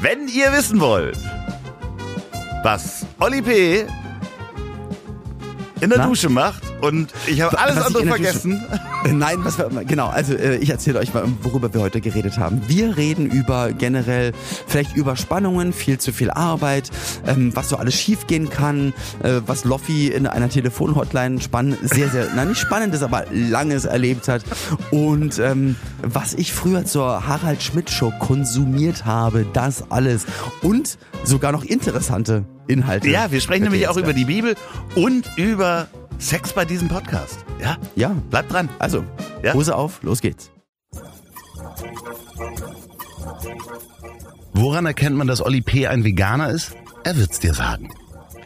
Wenn ihr wissen wollt, was Oli P. in der Na? Dusche macht und ich habe alles Was andere vergessen. Äh, Nein, was wir, genau, also äh, ich erzähle euch mal, worüber wir heute geredet haben. Wir reden über generell vielleicht Überspannungen, viel zu viel Arbeit, ähm, was so alles schiefgehen kann, äh, was Loffi in einer Telefonhotline spannend, sehr, sehr, na nicht spannendes, aber langes erlebt hat und ähm, was ich früher zur Harald Schmidt Show konsumiert habe, das alles und sogar noch interessante Inhalte. Ja, wir sprechen nämlich auch über die Bibel und über Sex bei diesem Podcast. Ja? Ja, Bleibt dran. also, Ja? Hose auf, los geht's. Woran erkennt man, dass Oli P. ein Veganer ist? Er wird's dir sagen.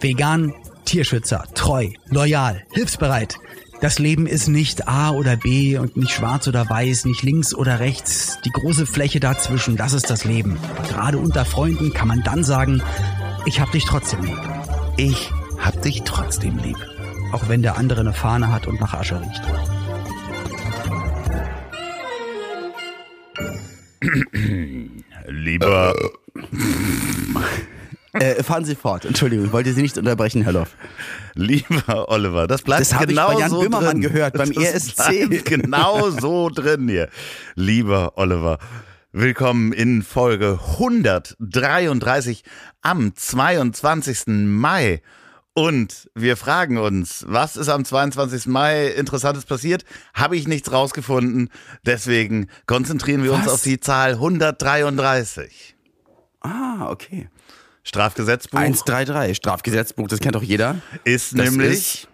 Vegan, Tierschützer, treu, loyal, hilfsbereit. Das Leben ist nicht A oder B und nicht schwarz oder weiß, nicht links oder rechts. Die große Fläche dazwischen, das ist das Leben. Aber gerade unter Freunden kann man dann sagen, ich hab dich trotzdem lieb. Ich hab dich trotzdem lieb. Auch wenn der andere eine Fahne hat und nach Asche riecht. Lieber. Äh, fahren Sie fort. Entschuldigung, ich wollte Sie nicht unterbrechen, Herr Loff. Lieber Oliver, das bleibt Das habe ich genau bei Jan so Böhmermann drin. gehört, beim das ESC. genau so drin hier. Lieber Oliver, willkommen in Folge 133 am 22. Mai. Und wir fragen uns, was ist am 22. Mai Interessantes passiert? Habe ich nichts rausgefunden. Deswegen konzentrieren wir uns Was? auf die Zahl 133. Ah, okay. Strafgesetzbuch 133, Strafgesetzbuch, das kennt doch jeder. ist Das nämlich, ist-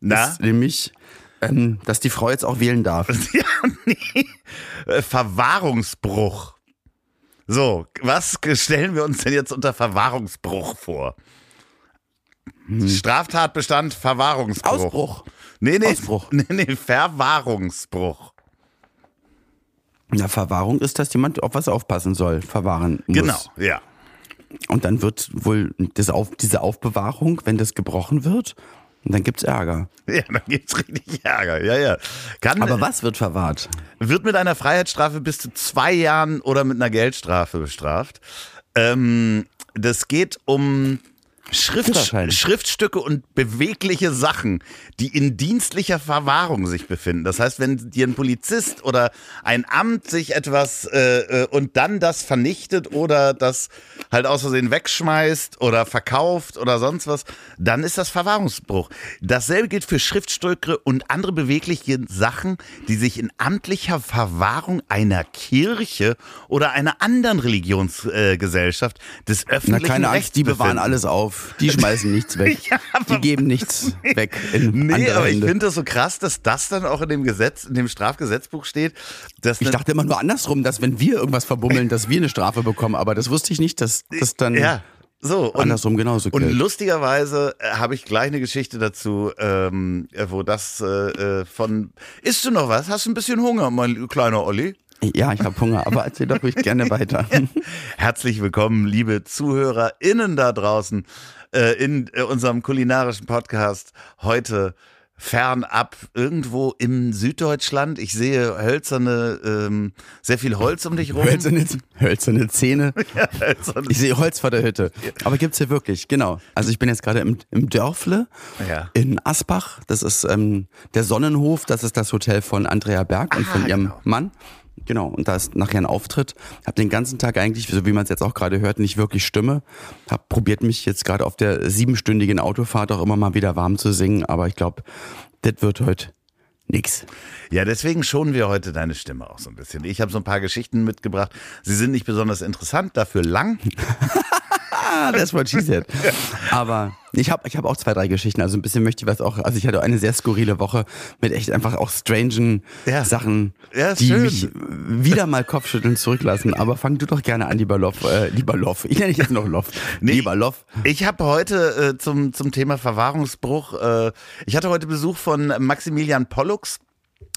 na, Ist nämlich, ähm, dass die Frau jetzt auch wählen darf. Ja, nee. Äh, Verwahrungsbruch. So, was stellen wir uns denn jetzt unter Verwahrungsbruch vor? Straftatbestand Verwahrungsbruch. Ausbruch. Nee, nee, Ausbruch. nee, nee, Verwahrungsbruch. Na, Verwahrung ist, dass jemand auf was aufpassen soll, verwahren muss. Genau, ja. Und dann wird wohl das auf, diese Aufbewahrung, wenn das gebrochen wird, dann gibt's Ärger. Ja, dann gibt's richtig Ärger. Ja, ja. Kann, Aber was wird verwahrt? wird mit einer Freiheitsstrafe bis zu zwei Jahren oder mit einer Geldstrafe bestraft. Ähm, das geht um Schrift. Schriftstücke und bewegliche Sachen, die in dienstlicher Verwahrung sich befinden. Das heißt, wenn dir ein Polizist oder ein Amt sich etwas äh, äh, und dann das vernichtet oder das halt aus Versehen wegschmeißt oder verkauft oder sonst was, dann ist das Verwahrungsbruch. Dasselbe gilt für Schriftstücke und andere bewegliche Sachen, die sich in amtlicher Verwahrung einer Kirche oder einer anderen Religionsgesellschaft des Na, öffentlichen keine Rechts Angst, die bewahren alles auf. Die schmeißen nichts weg. Ja, die geben nichts weg in Nee, aber ich finde das so krass, dass das dann auch in dem Gesetz, in dem Strafgesetzbuch steht. Dass Ich dachte immer nur andersrum, dass wenn wir irgendwas verbummeln, dass wir eine Strafe bekommen. Aber das wusste ich nicht, dass das dann ja, so. Und, andersrum genauso und gilt. lustigerweise äh, habe ich gleich eine Geschichte dazu, ähm, äh, wo das äh, äh, von. Isst du noch was? Hast du ein bisschen Hunger, mein kleiner Olli? Ja, ich habe Hunger, aber erzähl doch ruhig gerne weiter. Herzlich willkommen, liebe ZuhörerInnen da draußen, äh, in äh, unserem kulinarischen Podcast. Heute fernab irgendwo im Süddeutschland. Ich sehe hölzerne, ähm, sehr viel Holz um dich rum. Hölzerne, hölzerne Zähne. Hölzerne- Ich sehe Holz vor der Hütte. Aber gibt's hier wirklich, genau. Also ich bin jetzt gerade im, im Dörfle Ja. in Asbach. Das ist ähm, der Sonnenhof. Das ist das Hotel von Andrea Berg und Ah, von ihrem genau. Mann. Genau, und da ist nachher ein Auftritt. Hab den ganzen Tag eigentlich, so wie man es jetzt auch gerade hört, nicht wirklich Stimme. Hab probiert mich jetzt gerade auf der siebenstündigen Autofahrt auch immer mal wieder warm zu singen, aber ich glaube, das wird heute nix. Ja, deswegen schonen wir heute deine Stimme auch so ein bisschen. Ich habe so ein paar Geschichten mitgebracht. Sie sind nicht besonders interessant, dafür lang. Ah, that's what she said. Aber ich habe ich hab auch zwei, drei Geschichten. Also ein bisschen möchte ich was auch. Also ich hatte eine sehr skurrile Woche mit echt einfach auch strangen Ja. Sachen, Ja, die schön. mich wieder mal Kopfschütteln zurücklassen. Aber fang du doch gerne an, lieber Loff. Äh, lieber Loff. Ich nenne dich jetzt noch Loff. Nee. Lieber Loff. Ich habe heute äh, zum, zum Thema Verwahrungsbruch, äh, ich hatte heute Besuch von Maximilian Pollux.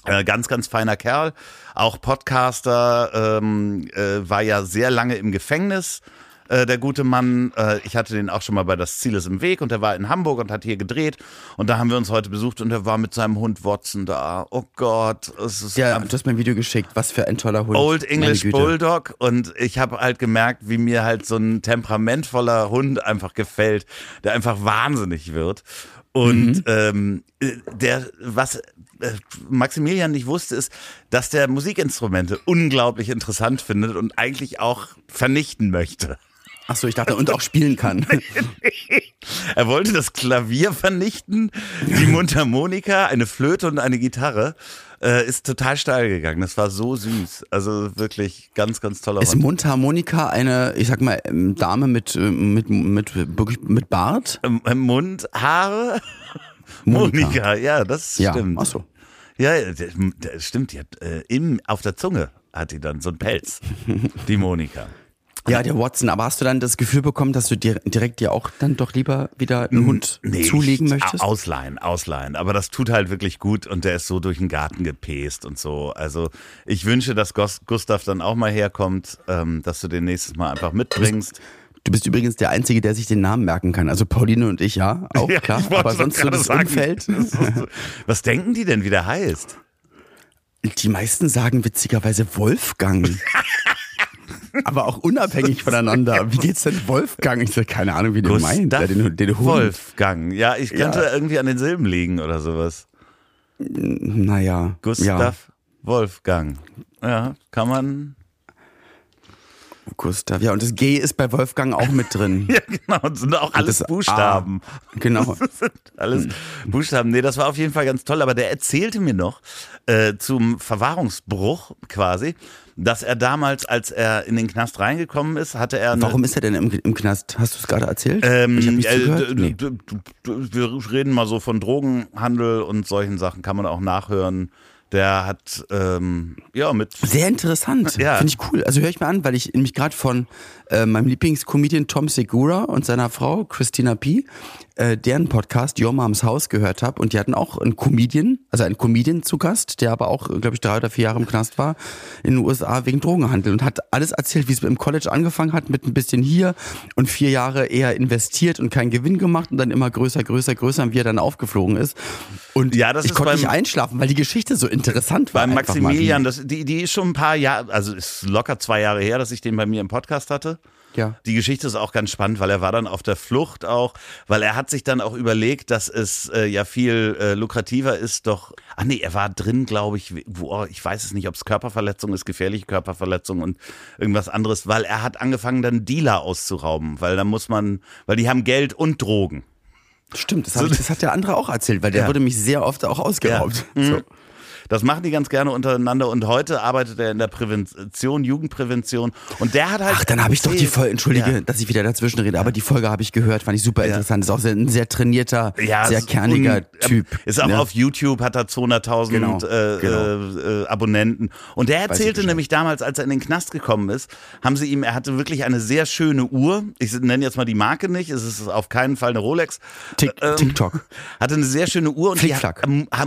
Äh, ganz, ganz feiner Kerl, auch Podcaster, ähm, äh, war ja sehr lange im Gefängnis, äh, der gute Mann. Äh, ich hatte den auch schon mal bei Das Ziel ist im Weg und der war in Hamburg und hat hier gedreht. Und da haben wir uns heute besucht und er war mit seinem Hund Watson da. Oh Gott, es ist Ja, du hast mir ein Video geschickt. Was für ein toller Hund. Old English. Bulldog und ich habe halt gemerkt, wie mir halt so ein temperamentvoller Hund einfach gefällt, der einfach wahnsinnig wird. Und ähm, äh, der, was äh, Maximilian nicht wusste, ist, dass der Musikinstrumente unglaublich interessant findet und eigentlich auch vernichten möchte. Ach so, ich dachte, und auch spielen kann. Er wollte das Klavier vernichten, die Mundharmonika, eine Flöte und eine Gitarre. Äh, ist total steil gegangen. Das war so süß. Also wirklich ganz, ganz toller Ist. Mundharmonika eine, ich sag mal, ähm, Dame mit, äh, mit, mit, wirklich mit Bart? Ähm, Mund, Haare, Monika. Monika. Ja, das Ja, stimmt. ach so. Ja, der, stimmt. Die hat, äh, im, auf der Zunge hat die dann so einen Pelz. Die Monika. Ja, der Watson. Aber hast du dann das Gefühl bekommen, dass du dir direkt dir auch dann doch lieber wieder einen Hund zulegen ich- möchtest? Ausleihen, ausleihen. Aber das tut halt wirklich gut und der ist so durch den Garten gepäst und so. Also ich wünsche, dass Gustav dann auch mal herkommt, ähm, dass du den nächstes Mal einfach mitbringst. Du bist übrigens der Einzige, der sich den Namen merken kann. Also Pauline und ich, ja, auch Ja, klar. Aber sonst so das sagen. Umfeld. Was denken die denn, wie der heißt? Die meisten sagen witzigerweise Wolfgang. Aber auch unabhängig voneinander. Wie geht's denn Wolfgang? Ich sag, keine Ahnung, wie du meinst. Ja, den, den Hund. Wolfgang. Ja, ich könnte Ja. irgendwie an den Silben liegen oder sowas. Naja. Gustav Ja, Wolfgang. Ja, kann man. Gustav. Ja, und das G ist bei Wolfgang auch mit drin. Ja, genau. Das sind auch alles Buchstaben. A. Genau. Alles Buchstaben. Nee, das war auf jeden Fall ganz toll. Aber der erzählte mir noch äh, zum Verwahrungsbruch quasi, dass er damals, als er in den Knast reingekommen ist, hatte er Warum ist er denn im, im Knast? Hast du es gerade erzählt? Ähm, ich habe nicht äh, zugehört. Nee. Wir reden mal so von Drogenhandel und solchen Sachen, kann man auch nachhören. Der hat, ähm, ja, mit. Sehr interessant. Ja. Finde ich cool. Also höre ich mir an, weil ich mich gerade von äh, meinem Lieblingscomedian Tom Segura und seiner Frau Christina P. Äh, deren Podcast Your Moms House gehört habe und die hatten auch einen Comedian, also einen Comedian zu Gast, der aber auch, glaube ich, drei oder vier Jahre im Knast war in den USA wegen Drogenhandel und hat alles erzählt, wie es im College angefangen hat mit ein bisschen hier und vier Jahre eher investiert und keinen Gewinn gemacht und dann immer größer, größer, größer und wie er dann aufgeflogen ist. Und Ja, das ich konnte nicht einschlafen, weil die Geschichte so interessant war. Wie- Maximilian, das, die, die ist schon ein paar Jahre, also ist locker zwei Jahre her, dass ich den bei mir im Podcast hatte. Ja. Die Geschichte ist auch ganz spannend, weil er war dann auf der Flucht auch, weil er hat sich dann auch überlegt, dass es äh, ja viel äh, lukrativer ist, doch. Ach nee, er war drin, glaube ich, wo, ich weiß es nicht, ob es Körperverletzung ist, gefährliche Körperverletzung und irgendwas anderes, weil er hat angefangen, dann Dealer auszurauben, weil da muss man, weil die haben Geld und Drogen. Stimmt, das, hab ich, das hat der andere auch erzählt, weil der Ja. wurde mich sehr oft auch ausgeraubt. Ja. So. Das machen die ganz gerne untereinander und heute arbeitet er in der Prävention, Jugendprävention und der hat halt. Ach, dann habe ich doch die Folge, entschuldige, Ja. dass ich wieder dazwischen rede, aber die Folge habe ich gehört, fand ich super interessant. Ist auch ein sehr trainierter, Ja, sehr kerniger un- Typ. Ist auch ne? auf YouTube, hat er 200.000 Genau, äh, genau. Äh, äh, Abonnenten. Und der erzählte nämlich damals, als er in den Knast gekommen ist, haben sie ihm, er hatte wirklich eine sehr schöne Uhr. Ich nenne jetzt mal die Marke nicht, es ist auf keinen Fall eine Rolex. Tick, Ähm, TikTok. Hatte eine sehr schöne Uhr und die ha-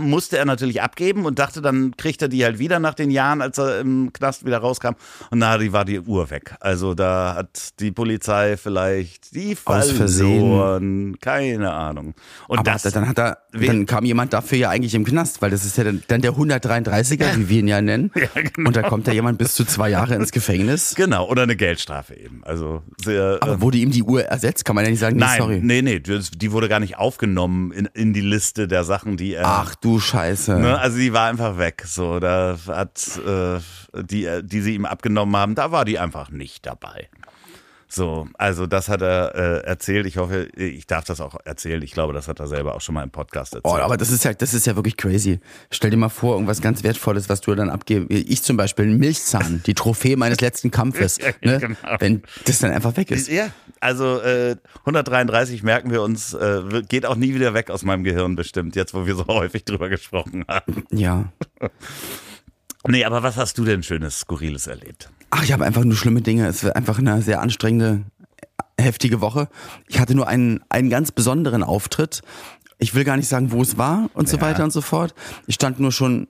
musste er natürlich abgeben und dachte, dann kriegt er die halt wieder nach den Jahren, als er im Knast wieder rauskam. Und na, die war die Uhr weg. Also da hat die Polizei vielleicht die Aus verloren. Keine Ahnung. Und Aber das, dann hat er, dann kam jemand dafür ja eigentlich im Knast, weil das ist ja dann, dann der 133er, wie wir ihn ja nennen. genau. Und da kommt ja jemand bis zu zwei Jahre ins Gefängnis. Genau, oder eine Geldstrafe eben. Also sehr. Aber wurde ihm die Uhr ersetzt? Kann man ja nicht sagen, nee, nein, sorry. nee, nee, die wurde gar nicht aufgenommen in, in die Liste der Sachen, die er. Ach du Scheiße. Ne, also die war einfach weg. So, da hat äh, die, die sie ihm abgenommen haben, da war die einfach nicht dabei. So, also das hat er äh, erzählt. Ich hoffe, ich darf das auch erzählen. Ich glaube, das hat er selber auch schon mal im Podcast erzählt. Oh, aber das ist ja, das ist ja wirklich crazy. Stell dir mal vor, irgendwas ganz Wertvolles, was du dann abgibst. Ich zum Beispiel, ein Milchzahn, die Trophäe meines letzten Kampfes. Ne? genau. Wenn das dann einfach weg ist. Ja, also äh, 133 merken wir uns, äh, geht auch nie wieder weg aus meinem Gehirn bestimmt, jetzt wo wir so häufig drüber gesprochen haben. Ja. Nee, aber was hast du denn Schönes, Skurriles erlebt? Ach, ich habe einfach nur schlimme Dinge. Es war einfach eine sehr anstrengende, heftige Woche. Ich hatte nur einen, einen ganz besonderen Auftritt. Ich will gar nicht sagen, wo es war und so Ja. weiter und so fort. Ich stand nur schon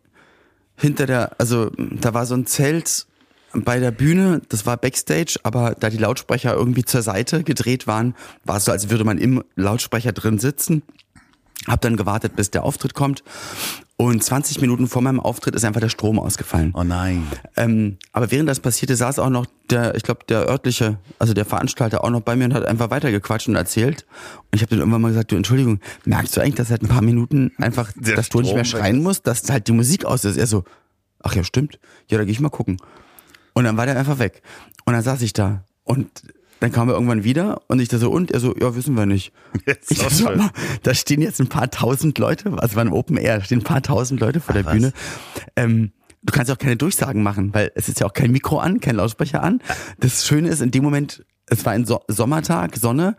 hinter der, also da war so ein Zelt bei der Bühne, das war Backstage, aber da die Lautsprecher irgendwie zur Seite gedreht waren, war es so, als würde man im Lautsprecher drin sitzen. Hab dann gewartet, bis der Auftritt kommt. Und 20 Minuten vor meinem Auftritt ist einfach der Strom ausgefallen. Oh nein. Ähm, aber während das passierte, saß auch noch der, ich glaube, der örtliche, also der Veranstalter auch noch bei mir und hat einfach weitergequatscht und erzählt. Und ich habe dann irgendwann mal gesagt, du Entschuldigung, merkst du eigentlich, dass seit ein paar Minuten einfach, Der dass du nicht mehr Strom schreien musst, dass halt die Musik aus ist? Er so, ach ja, stimmt. Ja, da gehe ich mal gucken. Und dann war der einfach weg. Und dann saß ich da und dann kam er irgendwann wieder und ich da so, und? Er so, ja, wissen wir nicht. Jetzt Ich so, schön. mal, da stehen jetzt ein paar tausend Leute, also war ein Open Air, da stehen ein paar tausend Leute vor der was? Bühne. Ähm, du kannst auch keine Durchsagen machen, weil es ist ja auch kein Mikro an, kein Lautsprecher an. Das Schöne ist, in dem Moment, es war ein so Sommertag, Sonne,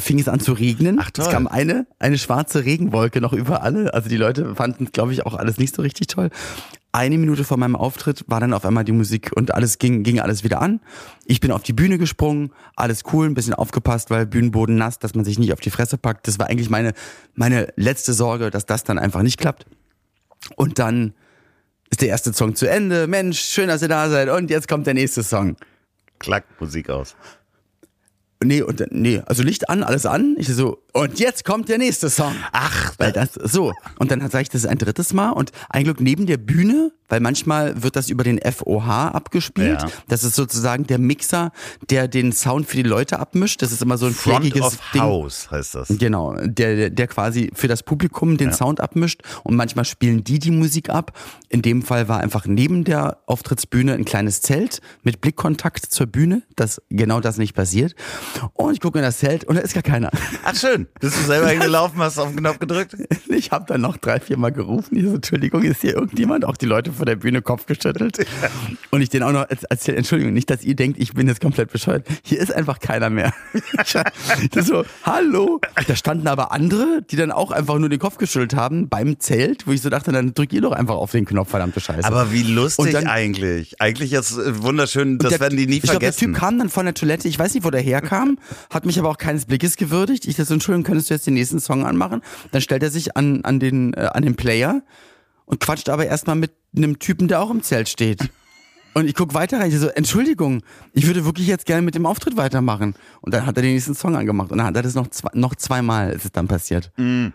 fing es an zu regnen. Ach, toll. Es kam eine, eine schwarze Regenwolke noch über alle. Also die Leute fanden, glaube ich, auch alles nicht so richtig toll. Eine Minute vor meinem Auftritt war dann auf einmal die Musik und alles ging, ging alles wieder an. Ich bin auf die Bühne gesprungen, alles cool, ein bisschen aufgepasst, weil Bühnenboden nass, dass man sich nicht auf die Fresse packt. Das war eigentlich meine, meine letzte Sorge, dass das dann einfach nicht klappt. Und dann ist der erste Song zu Ende. Mensch, schön, dass ihr da seid. Und jetzt kommt der nächste Song. Klack, Musik aus. Nee, und nee, also Licht an, alles an. Ich so, und jetzt kommt der nächste Song. Ach, Weil das, so. Und dann sage ich das ein drittes Mal und ein Glück neben der Bühne, weil manchmal wird das über den FOH abgespielt. Ja. Das ist sozusagen der Mixer, der den Sound für die Leute abmischt. Das ist immer so ein Front flächiges of Ding. House heißt das. Genau, der, der- der quasi für das Publikum den Sound abmischt und manchmal spielen die die Musik ab. In dem Fall war einfach neben der Auftrittsbühne ein kleines Zelt mit Blickkontakt zur Bühne, dass genau das nicht passiert. Und ich gucke in das Zelt und da ist gar keiner. Ach schön. Bist du selber hingelaufen, hast auf den Knopf gedrückt? Ich habe dann noch drei, vier Mal gerufen. Ich so, Entschuldigung, ist hier irgendjemand? Auch die Leute vor der Bühne Kopf geschüttelt. Und ich denen auch noch erzählt, Entschuldigung, nicht, dass ihr denkt, ich bin jetzt komplett bescheuert. Hier ist einfach keiner mehr. das so, hallo. Da standen aber andere, die dann auch einfach nur den Kopf geschüttelt haben beim Zelt, wo ich so dachte, dann drückt ihr doch einfach auf den Knopf, verdammte Scheiße. Aber wie lustig dann- eigentlich. Eigentlich ist äh, wunderschön, das der- werden die nie ich glaub, der vergessen. Typ kam dann von der Toilette, ich weiß nicht, wo der herkam, hat mich aber auch keines Blickes gewürdigt. Ich dachte, so, Entschuldigung, könntest du jetzt den nächsten Song anmachen? Dann stellt er sich an, an, den, äh, an den Player und quatscht aber erstmal mit einem Typen, der auch im Zelt steht. Und ich guck weiter rein, ich so, Entschuldigung, ich würde wirklich jetzt gerne mit dem Auftritt weitermachen. Und dann hat er den nächsten Song angemacht. Und dann hat er das noch, zwei, noch zweimal ist es dann passiert. Mm.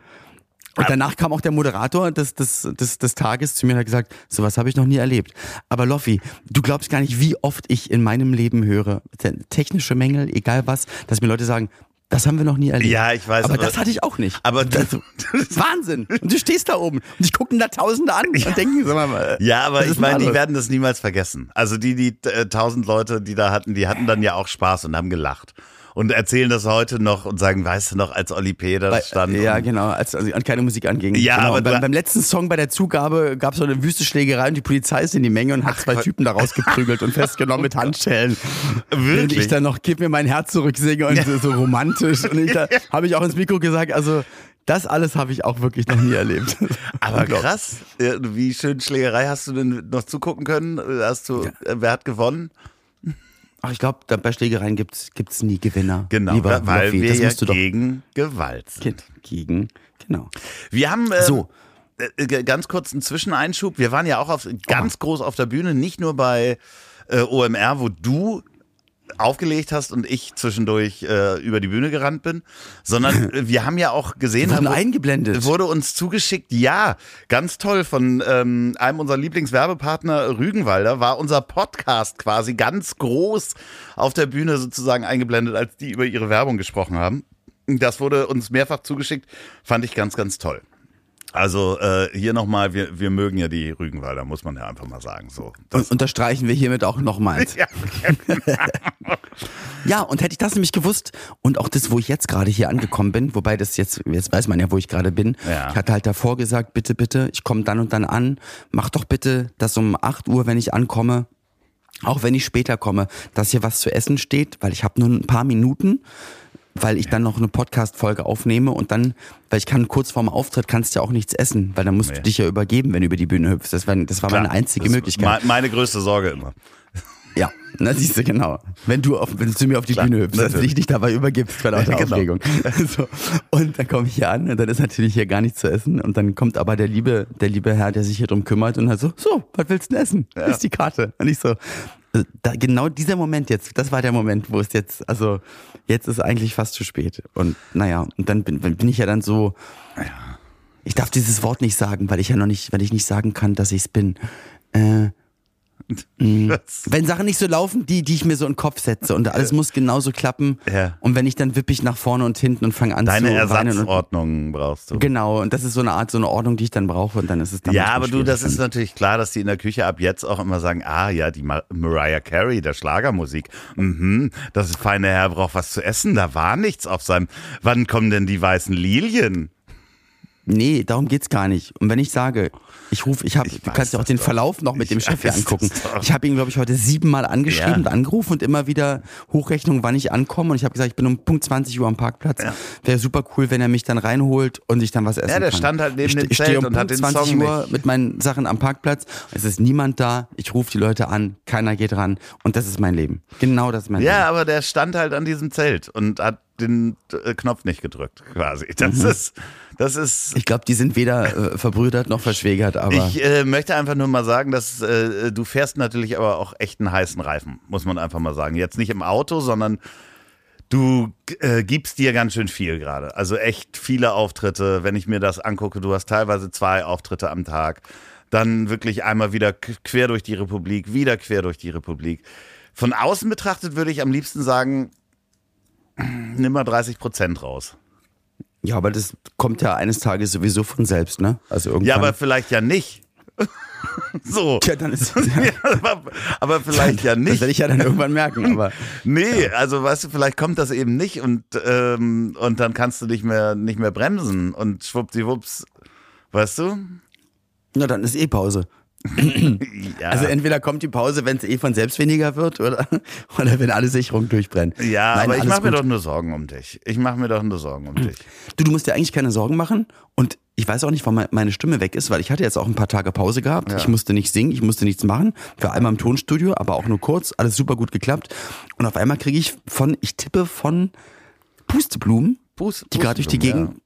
Und danach kam auch der Moderator des, des, des, des Tages zu mir und hat gesagt, sowas habe ich noch nie erlebt. Aber Loffi, du glaubst gar nicht, wie oft ich in meinem Leben höre, technische Mängel, egal was, dass mir Leute sagen, das haben wir noch nie erlebt. Ja, ich weiß, Aber, aber- das hatte ich auch nicht. aber das, das ist Wahnsinn. Und du stehst da oben und ich gucken da Tausende an und denken, sag mal, äh, Ja, aber ich meine, die werden das niemals vergessen. Also die, die äh, tausend Leute, die da hatten, die hatten dann ja auch Spaß und haben gelacht. Und erzählen das heute noch und sagen, weißt du noch, als Oli P. da Bei- stand. Ja, genau, als, als an keine Musik anging. Ja, genau. aber beim, beim letzten Song bei der Zugabe gab es so eine wüste Schlägerei und die Polizei ist in die Menge und hat zwei Gott. Typen da rausgeprügelt und festgenommen mit Handschellen. Wirklich? Und ich dann noch, gib mir mein Herz zurück singe und so, so romantisch. Und ich da habe ich auch ins Mikro gesagt, also das alles habe ich auch wirklich noch nie erlebt. Aber krass, Ja, wie schön Schlägerei hast du denn noch zugucken können? Hast du, äh, wer hat gewonnen? Ach, ich glaube, bei Schlägereien gibt's gibt's nie Gewinner. Genau, Lieber weil Loffi, wir das ja doch gegen Gewalt sind. gegen, genau. Wir haben äh, So. äh, ganz kurz einen Zwischeneinschub. Wir waren ja auch auf, ganz groß auf der Bühne, nicht nur bei äh, OMR, wo du aufgelegt hast und ich zwischendurch äh, über die Bühne gerannt bin, sondern äh, wir haben ja auch gesehen, haben- eingeblendet. wurde uns zugeschickt, ja, ganz toll von ähm, einem unserer Lieblingswerbepartner Rügenwalder war unser Podcast quasi ganz groß auf der Bühne sozusagen eingeblendet, als die über ihre Werbung gesprochen haben. Das wurde uns mehrfach zugeschickt, fand ich ganz, ganz toll. Also äh, hier nochmal, wir, wir mögen ja die Rügenwalder, muss man ja einfach mal sagen. So, das, Und unterstreichen wir hiermit auch nochmals. ja, Ja, und hätte ich das nämlich gewusst und auch das, wo ich jetzt gerade hier angekommen bin, wobei das jetzt, jetzt weiß man ja, wo ich gerade bin. Ja. Ich hatte halt davor gesagt, bitte, bitte, ich komme dann und dann an, mach doch bitte, dass um 8 Uhr, wenn ich ankomme, auch wenn ich später komme, dass hier was zu essen steht, weil ich habe nur ein paar Minuten, weil ich dann noch eine Podcast-Folge aufnehme und dann, weil ich kann kurz vorm Auftritt kannst du ja auch nichts essen, weil dann musst Nee. du dich ja übergeben, wenn du über die Bühne hüpfst. Das war, das war meine einzige Möglichkeit. me- Meine größte Sorge immer. Ja, na siehst du, genau. Wenn du, auf, wenn du zu mir auf die Klar, Bühne hüpfst, dass du natürlich. dich nicht dabei übergibst vor lauter Genau. Aufregung. So. Und dann komme ich hier an und dann ist natürlich hier gar nichts zu essen und dann kommt aber der liebe, der liebe Herr, der sich hier drum kümmert und halt so, so, was willst du denn essen? Hier ist die Karte. Und ich so, äh, da, genau dieser Moment jetzt, das war der Moment, wo es jetzt, also jetzt ist eigentlich fast zu spät. Und naja, und dann bin, bin ich ja dann so, ich darf dieses Wort nicht sagen, weil ich ja noch nicht, weil ich nicht sagen kann, dass ich es bin. Äh, wenn Sachen nicht so laufen, die, die ich mir so in den Kopf setze und alles muss genauso klappen. Ja. Und wenn ich dann wippe ich nach vorne und hinten und fange an Deine zu Ersatzordnung brauchst du. genau, und das ist so eine Art, so eine Ordnung, die ich dann brauche und dann ist es dann Ja, aber du, das ist natürlich klar, dass die in der Küche ab jetzt auch immer sagen, ah ja, die Mar Mariah Carey, der Schlagermusik. Mhm, das feine Herr braucht was zu essen, da war nichts auf seinem. Wann kommen denn die weißen Lilien? Nee, darum geht's gar nicht. Und wenn ich sage, ich rufe, ich habe, du kannst ja auch den doch. Verlauf noch mit Ich dem Chef hier angucken. Ich habe ihn, glaube ich, heute siebenmal angeschrieben Ja. und angerufen und immer wieder Hochrechnung, wann ich ankomme. Und ich habe gesagt, ich bin um Punkt 20 Uhr am Parkplatz. Wäre super cool, wenn er mich dann reinholt und ich dann was essen Ja, der kann. stand halt neben ich, dem ich stehe Zelt um und hat Punkt den 20 Song Uhr nicht. mit meinen Sachen am Parkplatz. Es ist niemand da. Ich rufe die Leute an. Keiner geht ran. Und das ist mein Leben. Genau das ist mein Leben. Ja, aber der stand halt an diesem Zelt und hat den äh, Knopf nicht gedrückt, quasi. Das Mhm. ist, das ist. Ich glaube, die sind weder äh, verbrüdert noch verschwägert, aber. Ich äh, möchte einfach nur mal sagen, dass äh, du fährst natürlich aber auch echt einen heißen Reifen, muss man einfach mal sagen. Jetzt nicht im Auto, sondern du äh, gibst dir ganz schön viel gerade. Also echt viele Auftritte. Wenn ich mir das angucke, du hast teilweise zwei Auftritte am Tag. Dann wirklich einmal wieder quer durch die Republik, wieder quer durch die Republik. Von außen betrachtet würde ich am liebsten sagen, nimm mal 30 Prozent raus. Ja, aber das kommt ja eines Tages sowieso von selbst, ne? Also irgendwann. Ja, aber vielleicht ja nicht. so. Tja, dann ist Ja, aber, aber vielleicht ja Das nicht. werde ich ja dann irgendwann merken, aber Nee, also weißt du, vielleicht kommt das eben nicht und, ähm, und dann kannst du nicht mehr, nicht mehr bremsen und schwuppdiwupps, weißt du? na dann ist eh Pause. Ja, Also entweder kommt die Pause, wenn es eh von selbst weniger wird, oder, oder wenn alle Sicherungen durchbrennen. ja Nein, aber ich mache mir doch nur Sorgen um dich. Ich mache mir doch nur Sorgen um dich. Du, du musst dir eigentlich keine Sorgen machen und ich weiß auch nicht, warum meine Stimme weg ist, weil ich hatte jetzt auch ein paar Tage Pause gehabt. Ja. Ich musste nicht singen, ich musste nichts machen. Für einmal im Tonstudio, aber auch nur kurz. Alles super gut geklappt. Und auf einmal kriege ich von, ich tippe von Pusteblumen, Pust- die gerade durch die Gegend,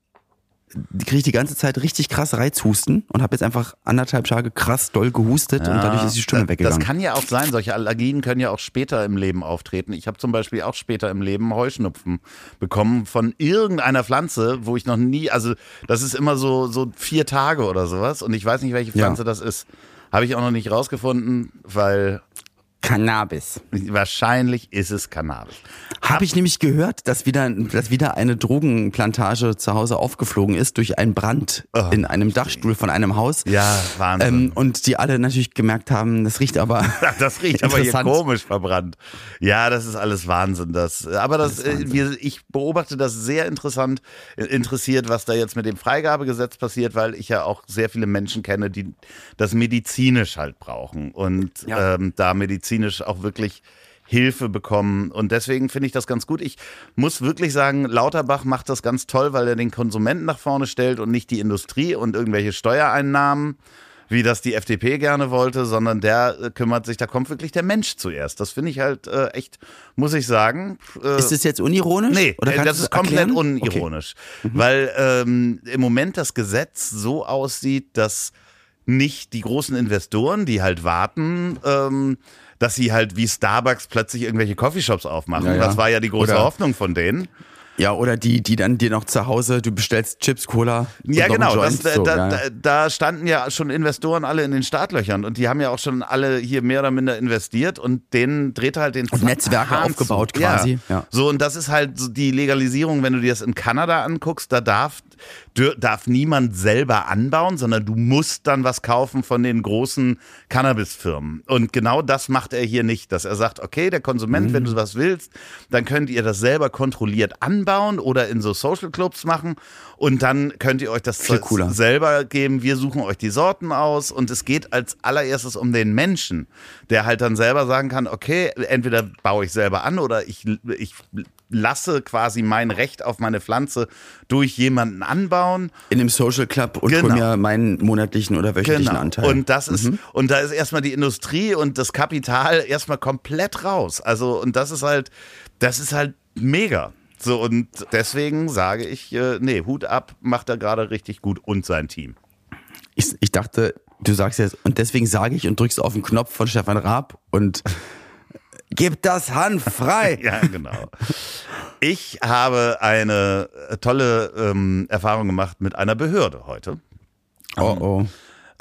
die kriege ich die ganze Zeit richtig krass Reizhusten und habe jetzt einfach anderthalb Tage krass doll gehustet und dadurch ist die Stimme das, weggegangen. Das kann ja auch sein. Solche Allergien können ja auch später im Leben auftreten. Ich habe zum Beispiel auch später im Leben Heuschnupfen bekommen von irgendeiner Pflanze, wo ich noch nie, also das ist immer so, so vier Tage oder sowas und ich weiß nicht, welche Ja. Pflanze das ist. Habe ich auch noch nicht rausgefunden, weil Cannabis. wahrscheinlich ist es Cannabis. Habe ich nämlich gehört, dass wieder, dass wieder eine Drogenplantage zu Hause aufgeflogen ist durch einen Brand in einem Dachstuhl von einem Haus. Ja, Wahnsinn. Ähm, und die alle natürlich gemerkt haben, das riecht aber. Das riecht aber hier komisch verbrannt. Ja, das ist alles Wahnsinn. Das, aber das, äh, wir, ich beobachte das sehr interessant, äh, interessiert, was da jetzt mit dem Freigabegesetz passiert, weil ich ja auch sehr viele Menschen kenne, die das medizinisch halt brauchen und Ja. ähm, da medizinisch auch wirklich Hilfe bekommen. Und deswegen finde ich das ganz gut. Ich muss wirklich sagen, Lauterbach macht das ganz toll, weil er den Konsumenten nach vorne stellt und nicht die Industrie und irgendwelche Steuereinnahmen wie das die FDP gerne wollte, sondern der äh, kümmert sich, da kommt wirklich der Mensch zuerst. Das finde ich halt äh, echt, muss ich sagen. Äh, Ist das jetzt unironisch? Nee, Oder äh, das ist komplett erklären? Okay. unironisch. Weil ähm, im Moment das Gesetz so aussieht, dass nicht die großen Investoren, die halt warten, ähm, dass sie halt wie Starbucks plötzlich irgendwelche Coffeeshops aufmachen. Ja, ja. Das war ja die große Oder- Hoffnung von denen. Ja, oder die, die dann dir noch zu Hause, du bestellst Chips, Cola. Ja, genau. Das, da, so, da, ja. da, standen ja schon Investoren alle in den Startlöchern und die haben ja auch schon alle hier mehr oder minder investiert und denen dreht halt den Und Netzwerke Hahn aufgebaut zu. quasi, ja. So, und das ist halt so die Legalisierung, wenn du dir das in Kanada anguckst, da darf, darf niemand selber anbauen, sondern du musst dann was kaufen von den großen Cannabisfirmen. Und genau das macht er hier nicht, dass er sagt, okay, der Konsument, Mhm. wenn du was willst, dann könnt ihr das selber kontrolliert anbauen oder in so Social Clubs machen und dann könnt ihr euch das Zeug selber geben. Wir suchen euch die Sorten aus und es geht als allererstes um den Menschen, der halt dann selber sagen kann, okay, entweder baue ich selber an oder ich, ich lasse quasi mein Recht auf meine Pflanze durch jemanden anbauen. In dem Social Club und Genau. hol mir meinen monatlichen oder wöchentlichen Anteil. Und das ist, Mhm. und da ist erstmal die Industrie und das Kapital erstmal komplett raus. Also, und das ist halt, das ist halt mega. So, und deswegen sage ich, äh, nee, Hut ab, macht er gerade richtig gut und sein Team. ich, ich dachte, du sagst jetzt, und deswegen sage ich und drückst auf den Knopf von Stefan Raab und Gib das Hanf frei. ja, genau. Ich habe eine äh, tolle ähm, Erfahrung gemacht mit einer Behörde heute. Oh oh.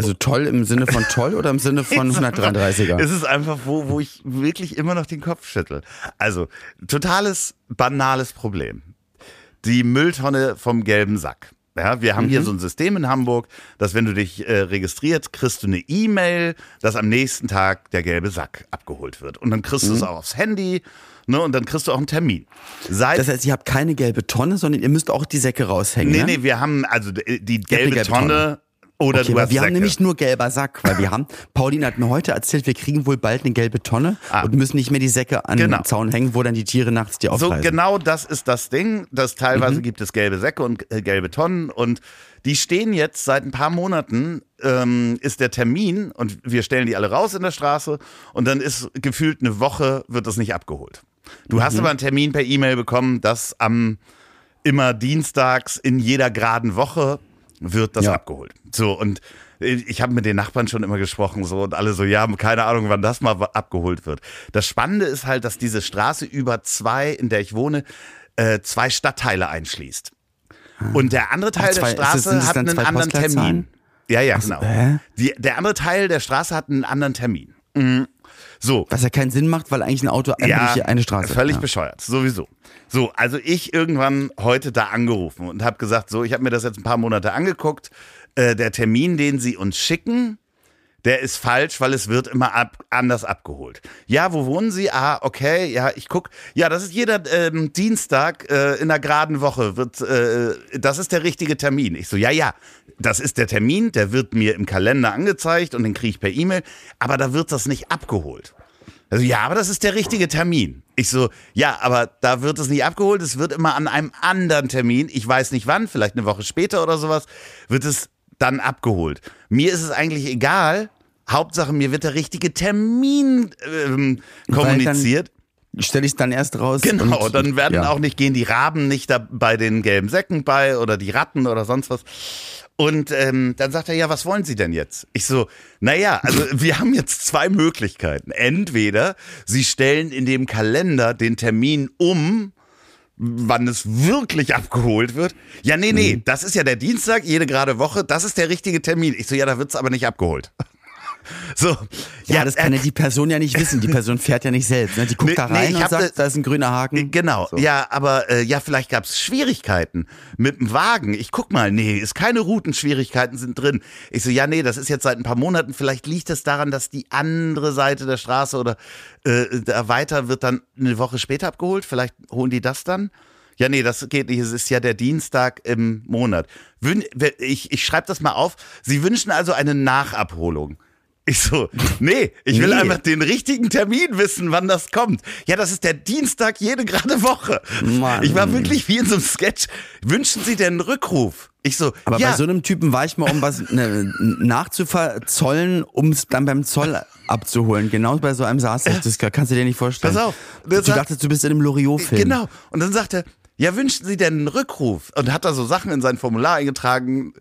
Also toll im Sinne von toll oder im Sinne von 133er? Es ist einfach, wo, wo ich wirklich immer noch den Kopf schüttel. Also, totales, banales Problem. Die Mülltonne vom gelben Sack. Ja, wir haben mhm. hier so ein System in Hamburg, dass wenn du dich äh, registrierst, kriegst du eine E-Mail, dass am nächsten Tag der gelbe Sack abgeholt wird. Und dann kriegst mhm. du es auch aufs Handy. Ne, und dann kriegst du auch einen Termin. Seit das heißt, ihr habt keine gelbe Tonne, sondern ihr müsst auch die Säcke raushängen. Nee, ne? nee, wir haben also die gelbe, gelbe Tonne, Tonne oder okay, du hast wir Säcke. haben nämlich nur gelber Sack, weil wir haben, Pauline hat mir heute erzählt, wir kriegen wohl bald eine gelbe Tonne ah. und müssen nicht mehr die Säcke an genau. den Zaun hängen, wo dann die Tiere nachts die aufreißen. So genau das ist das Ding, dass teilweise mhm. gibt es gelbe Säcke und äh, gelbe Tonnen und die stehen jetzt seit ein paar Monaten, ähm, ist der Termin und wir stellen die alle raus in der Straße und dann ist gefühlt eine Woche, wird das nicht abgeholt. Du mhm. hast aber einen Termin per E-Mail bekommen, dass am immer dienstags in jeder geraden Woche wird das ja. abgeholt. So, und ich habe mit den Nachbarn schon immer gesprochen, so und alle so, ja, keine Ahnung, wann das mal abgeholt wird. Das Spannende ist halt, dass diese Straße über zwei, in der ich wohne, äh, zwei Stadtteile einschließt. Ah. Und der andere Teil zwei, der Straße das, hat einen anderen Termin. Ja, ja, genau. Die, der andere Teil der Straße hat einen anderen Termin. Mhm. So. Was ja keinen Sinn macht, weil eigentlich ein Auto ja, eine Straße Völlig ja. bescheuert, sowieso. So, also ich irgendwann heute da angerufen und habe gesagt, so, ich habe mir das jetzt ein paar Monate angeguckt. Äh, der Termin, den Sie uns schicken, der ist falsch, weil es wird immer ab, anders abgeholt. Ja, wo wohnen Sie? Ah, okay, ja, ich guck. Ja, das ist jeder ähm, Dienstag äh, in einer geraden Woche. Wird, äh, das ist der richtige Termin. Ich so, ja, ja, das ist der Termin, der wird mir im Kalender angezeigt und den kriege ich per E-Mail, aber da wird das nicht abgeholt. Also ja, aber das ist der richtige Termin. Ich so, ja, aber da wird es nicht abgeholt, es wird immer an einem anderen Termin, ich weiß nicht wann, vielleicht eine Woche später oder sowas, wird es dann abgeholt. Mir ist es eigentlich egal, Hauptsache mir wird der richtige Termin ähm, kommuniziert. Stelle ich es dann erst raus. Genau, und, dann werden ja. auch nicht, gehen die Raben nicht da bei den gelben Säcken bei oder die Ratten oder sonst was. Und ähm, dann sagt er, ja, was wollen Sie denn jetzt? Ich so, naja, also wir haben jetzt zwei Möglichkeiten. Entweder Sie stellen in dem Kalender den Termin um, wann es wirklich abgeholt wird. Ja, nee, nee, mhm. das ist ja der Dienstag, jede gerade Woche, das ist der richtige Termin. Ich so, ja, da wird es aber nicht abgeholt. So, ja, ja das kann ja die Person ja nicht wissen. Die Person fährt ja nicht selbst. Ne? Die guckt nee, da rein nee, und sagt, da ist ein grüner Haken. Äh, genau, so. ja, aber äh, ja, vielleicht gab es Schwierigkeiten mit dem Wagen. Ich guck mal, nee, ist keine Routenschwierigkeiten sind drin. Ich so, ja, nee, das ist jetzt seit ein paar Monaten. Vielleicht liegt es daran, dass die andere Seite der Straße oder äh, da weiter wird dann eine Woche später abgeholt. Vielleicht holen die das dann. Ja, nee, das geht nicht. Es ist ja der Dienstag im Monat. Ich, ich schreibe das mal auf. Sie wünschen also eine Nachabholung. Ich so, nee, ich will nee. einfach den richtigen Termin wissen, wann das kommt. Ja, das ist der Dienstag jede gerade Woche. Mann. Ich war wirklich wie in so einem Sketch. Wünschen Sie denn einen Rückruf? Ich so, aber ja. bei so einem Typen war ich mal, um was ne, nachzuverzollen, um es dann beim Zoll abzuholen. Genau bei so einem saß ich. Das kannst du dir nicht vorstellen. Pass auf. Du sagt, dachtest, du bist in einem Loriot-Film. Genau. Und dann sagt er, ja, wünschen Sie denn einen Rückruf? Und hat da so Sachen in sein Formular eingetragen.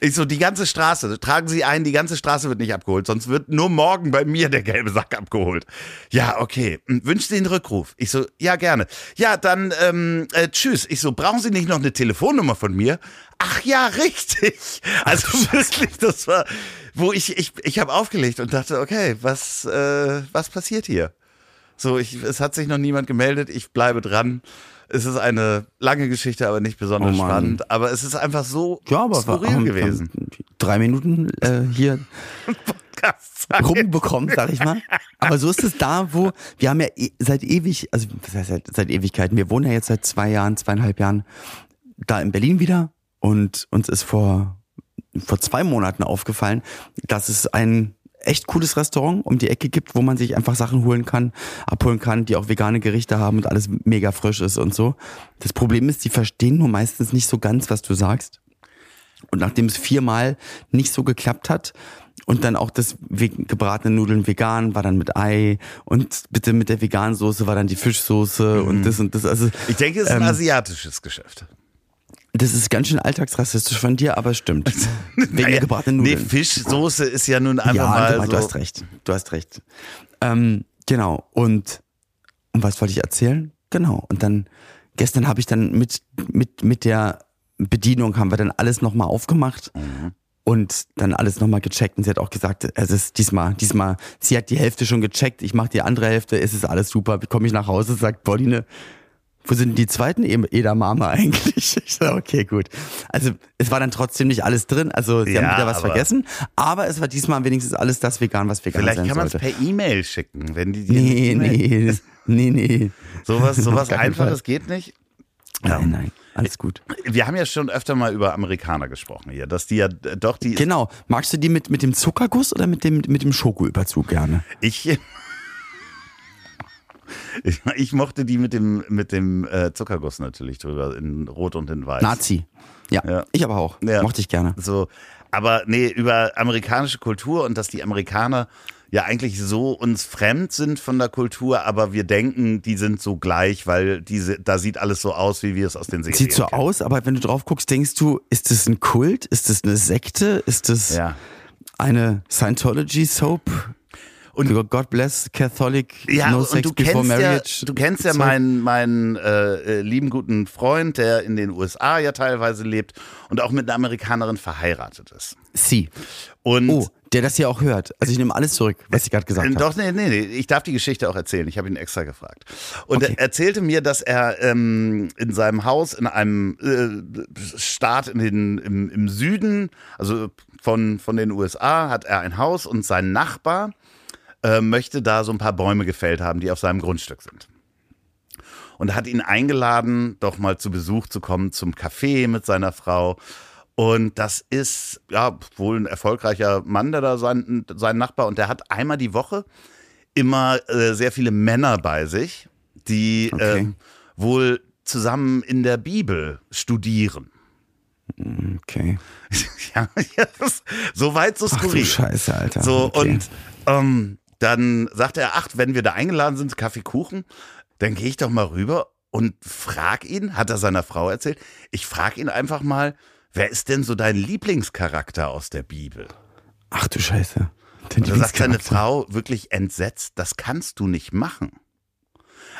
Ich so, die ganze Straße, tragen Sie ein, die ganze Straße wird nicht abgeholt, sonst wird nur morgen bei mir der gelbe Sack abgeholt. Ja, okay. Hm, wünschen Sie einen Rückruf? Ich so, ja, gerne. Ja, dann, ähm, äh, tschüss. Ich so, brauchen Sie nicht noch eine Telefonnummer von mir? Ach ja, richtig. Also wirklich, das war, wo ich, ich, ich habe aufgelegt und dachte, okay, was, äh, was passiert hier? So, ich, es hat sich noch niemand gemeldet, ich bleibe dran. Es ist eine lange Geschichte, aber nicht besonders oh spannend. Aber es ist einfach so ja, aber skurril war, gewesen. Drei Minuten äh, hier rumbekommen, sag ich mal. Aber so ist es da, wo wir haben ja e seit ewig, also was heißt seit, seit Ewigkeiten, wir wohnen ja jetzt seit zwei Jahren, zweieinhalb Jahren da in Berlin wieder und uns ist vor vor zwei Monaten aufgefallen, dass es ein echt cooles Restaurant um die Ecke gibt, wo man sich einfach Sachen holen kann, abholen kann, die auch vegane Gerichte haben und alles mega frisch ist und so. Das Problem ist, die verstehen nur meistens nicht so ganz, was du sagst. Und nachdem es viermal nicht so geklappt hat, und dann auch das gebratene Nudeln vegan war dann mit Ei und bitte mit der veganen Soße war dann die Fischsoße mhm. und das und das. Also ich denke, es ist ein ähm, asiatisches Geschäft. Das ist ganz schön alltagsrassistisch von dir, aber stimmt. Wegen naja, der gebratenen Nudeln. Nee, Fischsoße ist ja nun einfach ja, mal du, so. du hast recht. Du hast recht. Ähm, genau. Und Und was wollte ich erzählen? Genau. Und dann, gestern habe ich dann mit, mit, mit der Bedienung haben wir dann alles nochmal aufgemacht. Und dann alles nochmal gecheckt und sie hat auch gesagt, es ist diesmal, diesmal, sie hat die Hälfte schon gecheckt, ich mache die andere Hälfte, es ist alles super. Komme ich nach Hause, sagt Pauline, wo sind die zweiten E- Edamame eigentlich? Ich sag, okay, gut. Also es war dann trotzdem nicht alles drin, also sie Ja, haben wieder was aber- vergessen, aber es war diesmal wenigstens alles das vegan, was vegan Vielleicht kann man es per E-Mail schicken, wenn die dir Nee, nee, nee, nee. Sowas, sowas Einfaches geht nicht. Nein, nein, alles gut. Wir haben ja schon öfter mal über Amerikaner gesprochen hier, dass die ja doch die. Genau. Magst du die mit, mit dem Zuckerguss oder mit dem, mit dem Schokoüberzug gerne? Ich, ich, ich mochte die mit dem, mit dem äh, Zuckerguss natürlich drüber, in Rot und in Weiß. Nazi. Ja, Ja. ich aber auch. Ja. Mochte ich gerne. So, aber nee, über amerikanische Kultur und dass die Amerikaner ja eigentlich so uns fremd sind von der Kultur, aber wir denken, die sind so gleich, weil diese, da sieht alles so aus, wie wir es aus den Serien Sieht so kennen. aus, aber wenn du drauf guckst, denkst du, ist das ein Kult? Ist das eine Sekte? Ist das Ja. eine Scientology-Soap? Und- God bless Catholic Ja, No Sex du Before kennst ja, Marriage. du kennst ja meinen, meinen äh, äh, lieben guten Freund, der in den USA ja teilweise lebt und auch mit einer Amerikanerin verheiratet ist. Sie. Und Oh, der das hier auch hört. Also ich nehme alles zurück, was ich gerade gesagt habe. Doch, nee, nee, nee, ich darf die Geschichte auch erzählen. Ich habe ihn extra gefragt. Und Okay. er erzählte mir, dass er ähm, in seinem Haus in einem äh, Staat in den, im, im Süden, also von, von den USA, hat er ein Haus und sein Nachbar äh, möchte da so ein paar Bäume gefällt haben, die auf seinem Grundstück sind. Und er hat ihn eingeladen, doch mal zu Besuch zu kommen zum Café mit seiner Frau. Und das ist ja wohl ein erfolgreicher Mann, der da sein, sein Nachbar und der hat einmal die Woche immer äh, sehr viele Männer bei sich, die Okay. ähm, wohl zusammen in der Bibel studieren. Okay. ja, das, so weit, so Ach du skurril. Scheiße, Alter. So, okay. und ähm, dann sagt er, ach, wenn wir da eingeladen sind, Kaffee, Kuchen, dann gehe ich doch mal rüber und frag ihn, hat er seiner Frau erzählt, ich frag ihn einfach mal, wer ist denn so dein Lieblingscharakter aus der Bibel? Ach du Scheiße. Den Und da sagt seine. Frau wirklich entsetzt, das kannst du nicht machen.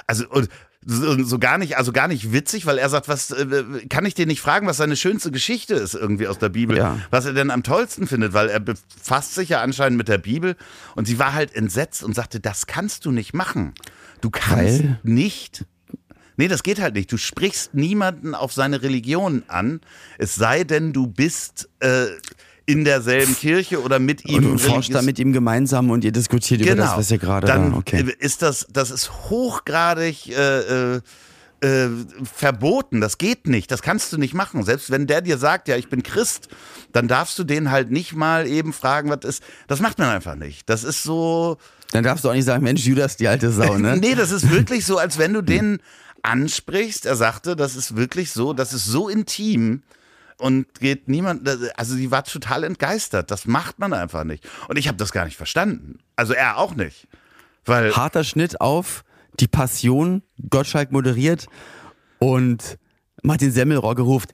Also und so, so gar nicht, also gar nicht witzig, weil er sagt, was äh, kann ich dir nicht fragen, was seine schönste Geschichte ist irgendwie aus der Bibel, Ja. was er denn am tollsten findet, weil er befasst sich ja anscheinend mit der Bibel und sie war halt entsetzt und sagte, das kannst du nicht machen. Du kannst Weil? nicht Nee, das geht halt nicht. Du sprichst niemanden auf seine Religion an, es sei denn, du bist äh, in derselben Kirche oder mit ihm. Und du forscht da mit ihm gemeinsam und ihr diskutiert über das, was ihr gerade Genau. Dann da. Okay. ist das, das ist hochgradig äh, äh, äh, verboten. Das geht nicht. Das kannst du nicht machen. Selbst wenn der dir sagt, ja, ich bin Christ, dann darfst du den halt nicht mal eben fragen, was ist. Das macht man einfach nicht. Das ist so. Dann darfst du auch nicht sagen, Mensch, Judas, die alte Sau, ne? Nee, das ist wirklich so, als wenn du den ansprichst. Er sagte, das ist wirklich so, das ist so intim und geht niemand, also sie war total entgeistert. Das macht man einfach nicht. Und ich habe das gar nicht verstanden. Also er auch nicht. Weil Harter Schnitt auf die Passion, Gottschalk moderiert und Martin Semmelrogge ruft,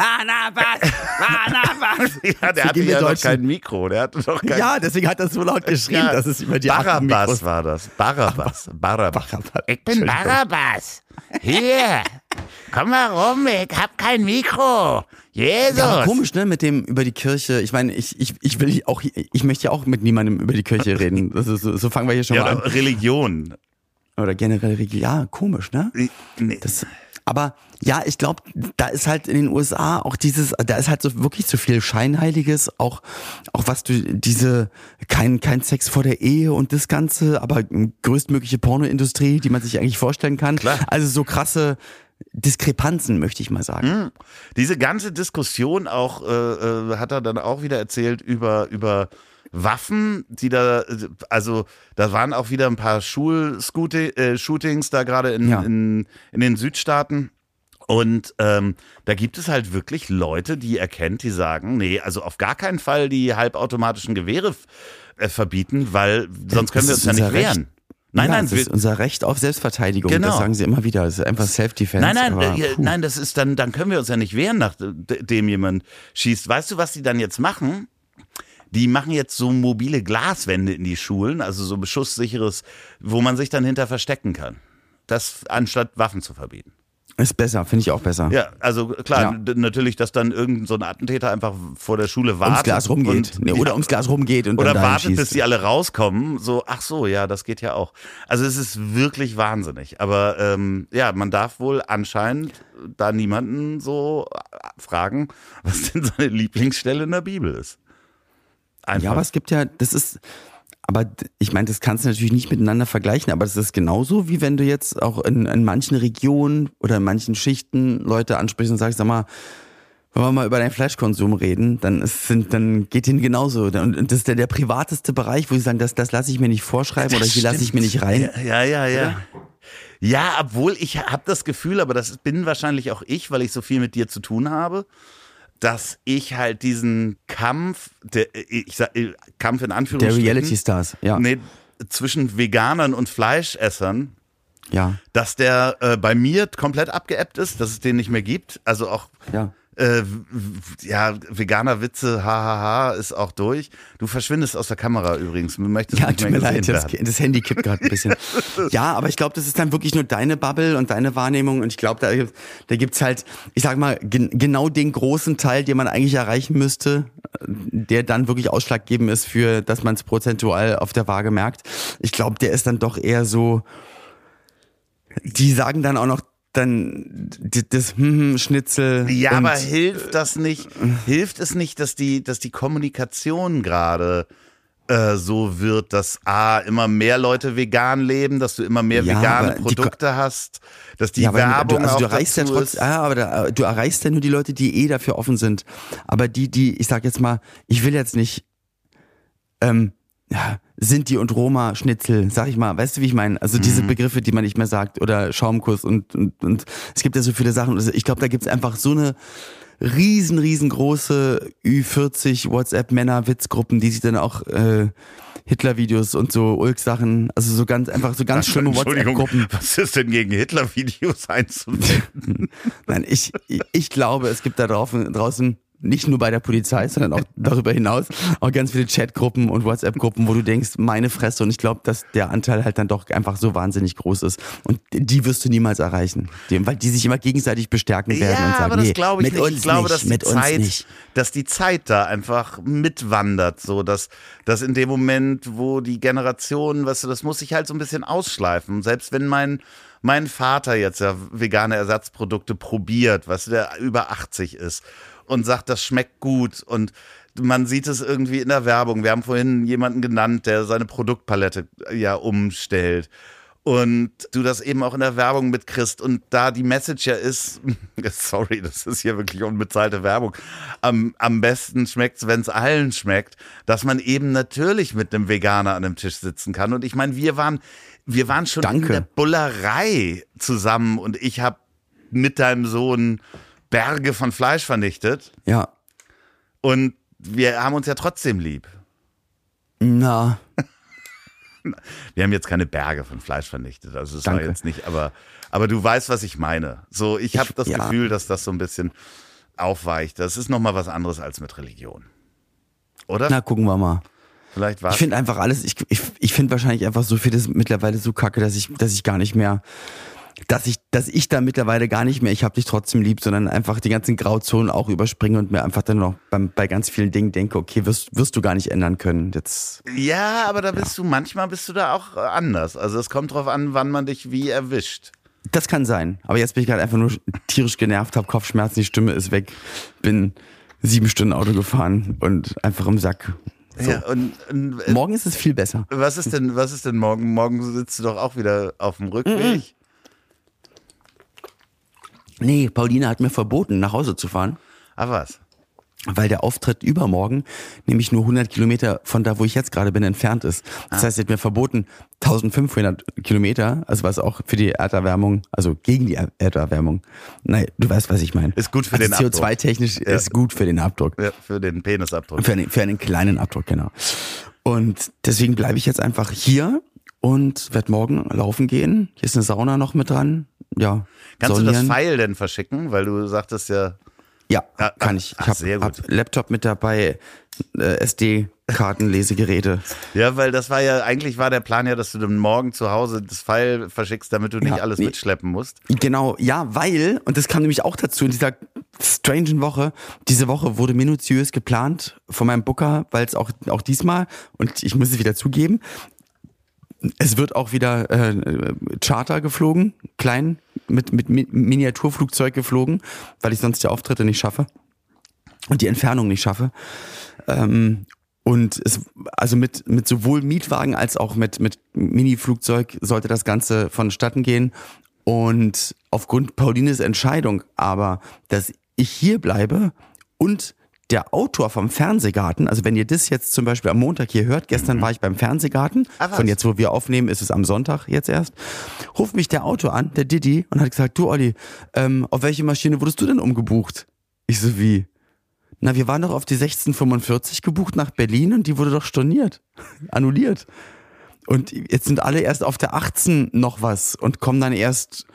Barnabas, Barnabas. ja, der hatte ja noch kein Mikro. Der hatte doch kein Ja, deswegen hat er so laut geschrien, Ja, dass es über die Mikros war das. Barabbas. Barabbas. Barabbas. Ich bin. Barabbas. Hier, komm mal rum, ich hab kein Mikro. Jesus. Ja, komisch, ne, mit dem über die Kirche. Ich meine, ich, ich, ich will auch, ich möchte ja auch mit niemandem über die Kirche reden. Das ist, so, so fangen wir hier schon Ja, mal an. Religion. Oder generell Religion. Ja, komisch, ne? Nee. Das, aber ja, ich glaube, da ist halt in den USA auch dieses, da ist halt so wirklich so viel Scheinheiliges, auch, auch was du, diese, kein, kein Sex vor der Ehe und das Ganze, aber größtmögliche Pornoindustrie, die man sich eigentlich vorstellen kann. Klar. Also so krasse Diskrepanzen, möchte ich mal sagen. Diese ganze Diskussion auch, äh, äh, hat er dann auch wieder erzählt über, über Waffen, die da, also da waren auch wieder ein paar Schul-Shootings äh, da gerade in, Ja. in, in den Südstaaten. Und ähm, da gibt es halt wirklich Leute, die er kennt, die sagen, nee, also auf gar keinen Fall die halbautomatischen Gewehre äh, verbieten, weil sonst können wir uns ja nicht Recht. Nein, ja, nein, das ist unser Recht auf Selbstverteidigung. Genau. Das sagen sie immer wieder. Das ist einfach Self-Defense. Nein, nein, aber, äh, nein, das ist dann, dann können wir uns ja nicht wehren, nachdem jemand schießt. Weißt du, was die dann jetzt machen? Die machen jetzt so mobile Glaswände in die Schulen, also so beschusssicheres, wo man sich dann hinter verstecken kann. das anstatt Waffen zu verbieten. Ist besser, finde ich auch besser. Ja, also klar, Ja. natürlich, dass dann irgendein so ein Attentäter einfach vor der Schule wartet. ums Glas rumgeht. und- nee, oder ums Glas rumgeht und oder wartet, schießt. bis die alle rauskommen. So, ach so, ja, das geht ja auch. Also es ist wirklich wahnsinnig. Aber ähm, ja, man darf wohl anscheinend da niemanden so äh, fragen, was denn seine Lieblingsstelle in der Bibel ist. Einfach. Ja, aber es gibt ja, das ist, aber ich meine, das kannst du natürlich nicht miteinander vergleichen, aber das ist genauso, wie wenn du jetzt auch in, in manchen Regionen oder in manchen Schichten Leute ansprichst und sagst, sag mal, wenn wir mal über deinen Fleischkonsum reden, dann ist, sind, dann geht ihnen genauso. Und, das ist der, der privateste Bereich, wo sie sagen, das, das lasse ich mir nicht vorschreiben oder hier lasse ich mir nicht rein. Ja, ja, ja. Ja, obwohl ich habe das Gefühl, aber das bin wahrscheinlich auch ich, weil ich so viel mit dir zu tun habe, dass ich halt diesen Kampf, der, ich sag, äh, Kampf in Der Anführungsstrichen, Reality Stars, ja. nee, zwischen Veganern und Fleischessern, Ja, dass der äh, bei mir komplett abgeebbt ist, dass es den nicht mehr gibt. Also auch ja. Äh, ja, veganer Witze, hahaha, ist auch durch. Du verschwindest aus der Kamera übrigens. Du möchtest Ja, nicht tut mir leid, das, das Handy kippt gerade ein bisschen. ja, aber ich glaube, das ist dann wirklich nur deine Bubble und deine Wahrnehmung. Und ich glaube, da, gibt- da gibt's halt, ich sag mal, gen genau den großen Teil, den man eigentlich erreichen müsste, der dann wirklich ausschlaggebend ist für, dass man es prozentual auf der Waage merkt. Ich glaube, der ist dann doch eher so, die sagen dann auch noch dann das hm, hm, Schnitzel. Ja, aber hilft das nicht? Hilft es nicht, dass die, dass die Kommunikation gerade äh, so wird, dass A, immer mehr Leute vegan leben, dass du immer mehr Ja, vegane aber die Produkte hast, dass die ja, Werbung du, also du auch erreichst ja trotz, ja, aber da, du erreichst ja nur die Leute, die eh dafür offen sind. Aber die, die, ich sag jetzt mal, ich will jetzt nicht, ähm, ja, Sinti und Roma Schnitzel, sag ich mal, weißt du, wie ich meine? Also Mhm. diese Begriffe, die man nicht mehr sagt oder Schaumkuss und, und, und es gibt ja so viele Sachen. Also ich glaube, da gibt's einfach so eine riesen, riesengroße Ü40 WhatsApp-Männer-Witzgruppen, die sich dann auch äh, Hitler-Videos und so Ulk-Sachen, also so ganz einfach so ganz schlimme WhatsApp-Gruppen. was ist denn gegen Hitler-Videos einzuwenden? Nein, ich, ich glaube, es gibt da draußen, draußen nicht nur bei der Polizei, sondern auch darüber hinaus auch ganz viele Chatgruppen und WhatsApp-Gruppen, wo du denkst, meine Fresse. Und ich glaube, dass der Anteil halt dann doch einfach so wahnsinnig groß ist. Und die wirst du niemals erreichen. Weil die sich immer gegenseitig bestärken werden ja, und sagen, aber das nee, glaube ich mit nicht. uns ich glaube, nicht, dass die Zeit, nicht. dass die Zeit da einfach mitwandert, so dass, dass in dem Moment, wo die Generation, weißt du, das muss sich halt so ein bisschen ausschleifen. Selbst wenn mein mein Vater jetzt ja vegane Ersatzprodukte probiert, was der über 80 ist und sagt, das schmeckt gut und man sieht es irgendwie in der Werbung. Wir haben vorhin jemanden genannt, der seine Produktpalette ja umstellt und du das eben auch in der Werbung mitkriegst und da die Message ja ist, sorry, das ist hier wirklich unbezahlte Werbung, am, am besten schmeckt's, wenn's allen schmeckt, dass man eben natürlich mit einem Veganer an einem Tisch sitzen kann und ich meine, wir waren wir waren schon Danke. in der Bullerei zusammen und ich habe mit deinem Sohn Berge von Fleisch vernichtet Ja. und wir haben uns ja trotzdem lieb. Na, Wir haben jetzt keine Berge von Fleisch vernichtet, also das war Danke. jetzt nicht, aber, aber du weißt, was ich meine. So, ich habe das ja. Gefühl, dass das so ein bisschen aufweicht. Das ist nochmal was anderes als mit Religion. Oder? na, gucken wir mal. Vielleicht war Ich finde einfach alles, ich, ich, ich finde wahrscheinlich einfach so vieles mittlerweile so kacke, dass ich, dass ich gar nicht mehr, dass ich, dass ich da mittlerweile gar nicht mehr, ich hab dich trotzdem lieb, sondern einfach die ganzen Grauzonen auch überspringe und mir einfach dann noch beim, bei ganz vielen Dingen denke, okay, wirst, wirst du gar nicht ändern können. Jetzt, Ja, aber da bist du, manchmal bist du da auch äh, anders. Also es kommt drauf an, wann man dich wie erwischt. das kann sein. Aber jetzt bin ich gerade einfach nur tierisch genervt, hab Kopfschmerzen, die Stimme ist weg, bin sieben Stunden Auto gefahren und einfach im Sack. So. Ja, und, und äh, Morgen ist es viel besser. was ist denn, was ist denn morgen? Morgen sitzt du doch auch wieder auf dem Rückweg. Nee, Pauline hat mir verboten, nach Hause zu fahren. Ah, was? weil der Auftritt übermorgen nämlich nur 100 Kilometer von da, wo ich jetzt gerade bin, entfernt ist. Das heißt, sie hat mir verboten 1500 Kilometer, also was auch für die Erderwärmung, also gegen die Er- Erderwärmung. Nein, du weißt, was ich meine. Ist gut für also den Abdruck. CO2-technisch ist gut für den Abdruck. Ja, für den Penisabdruck. Für einen, für einen kleinen Abdruck, genau. Und deswegen bleibe ich jetzt einfach hier und werde morgen laufen gehen. Hier ist eine Sauna noch mit dran. Ja. Kannst du das. Pfeil denn verschicken? Weil du sagtest ja, Ja, Ah, kann ah, ich. Ich ah, habe gut. hab Laptop mit dabei, äh, SD, Kartenlesegeräte. Ja, weil das war ja, eigentlich war der Plan ja, dass du dann morgen zu Hause das Pfeil verschickst, damit du nicht Ja, alles nee. mitschleppen musst. Genau, ja, weil, und das kam nämlich auch dazu in dieser strangen Woche, diese Woche wurde minutiös geplant von meinem Booker, weil es auch, auch diesmal, und ich muss es wieder zugeben, es wird auch wieder äh, Charter geflogen, klein, mit, mit Mi- Miniaturflugzeug geflogen, weil ich sonst die Auftritte nicht schaffe und die Entfernung nicht schaffe. Ähm, und es, also mit, mit sowohl Mietwagen als auch mit, mit Mini-Flugzeug sollte das Ganze vonstatten gehen. Und aufgrund Paulines Entscheidung aber, dass ich hier bleibe und der Autor vom Fernsehgarten, also wenn ihr das jetzt zum Beispiel am Montag hier hört, gestern war ich beim Fernsehgarten, was? von jetzt, wo wir aufnehmen, ist es am Sonntag jetzt erst, ruft mich der Autor an, der Didi, und hat gesagt, du Olli, ähm, auf welche Maschine wurdest du denn umgebucht? Ich so, wie? Na, wir waren doch auf die 1645 gebucht nach Berlin und die wurde doch storniert, annulliert. Und jetzt sind alle erst auf der 18 noch was und kommen dann erst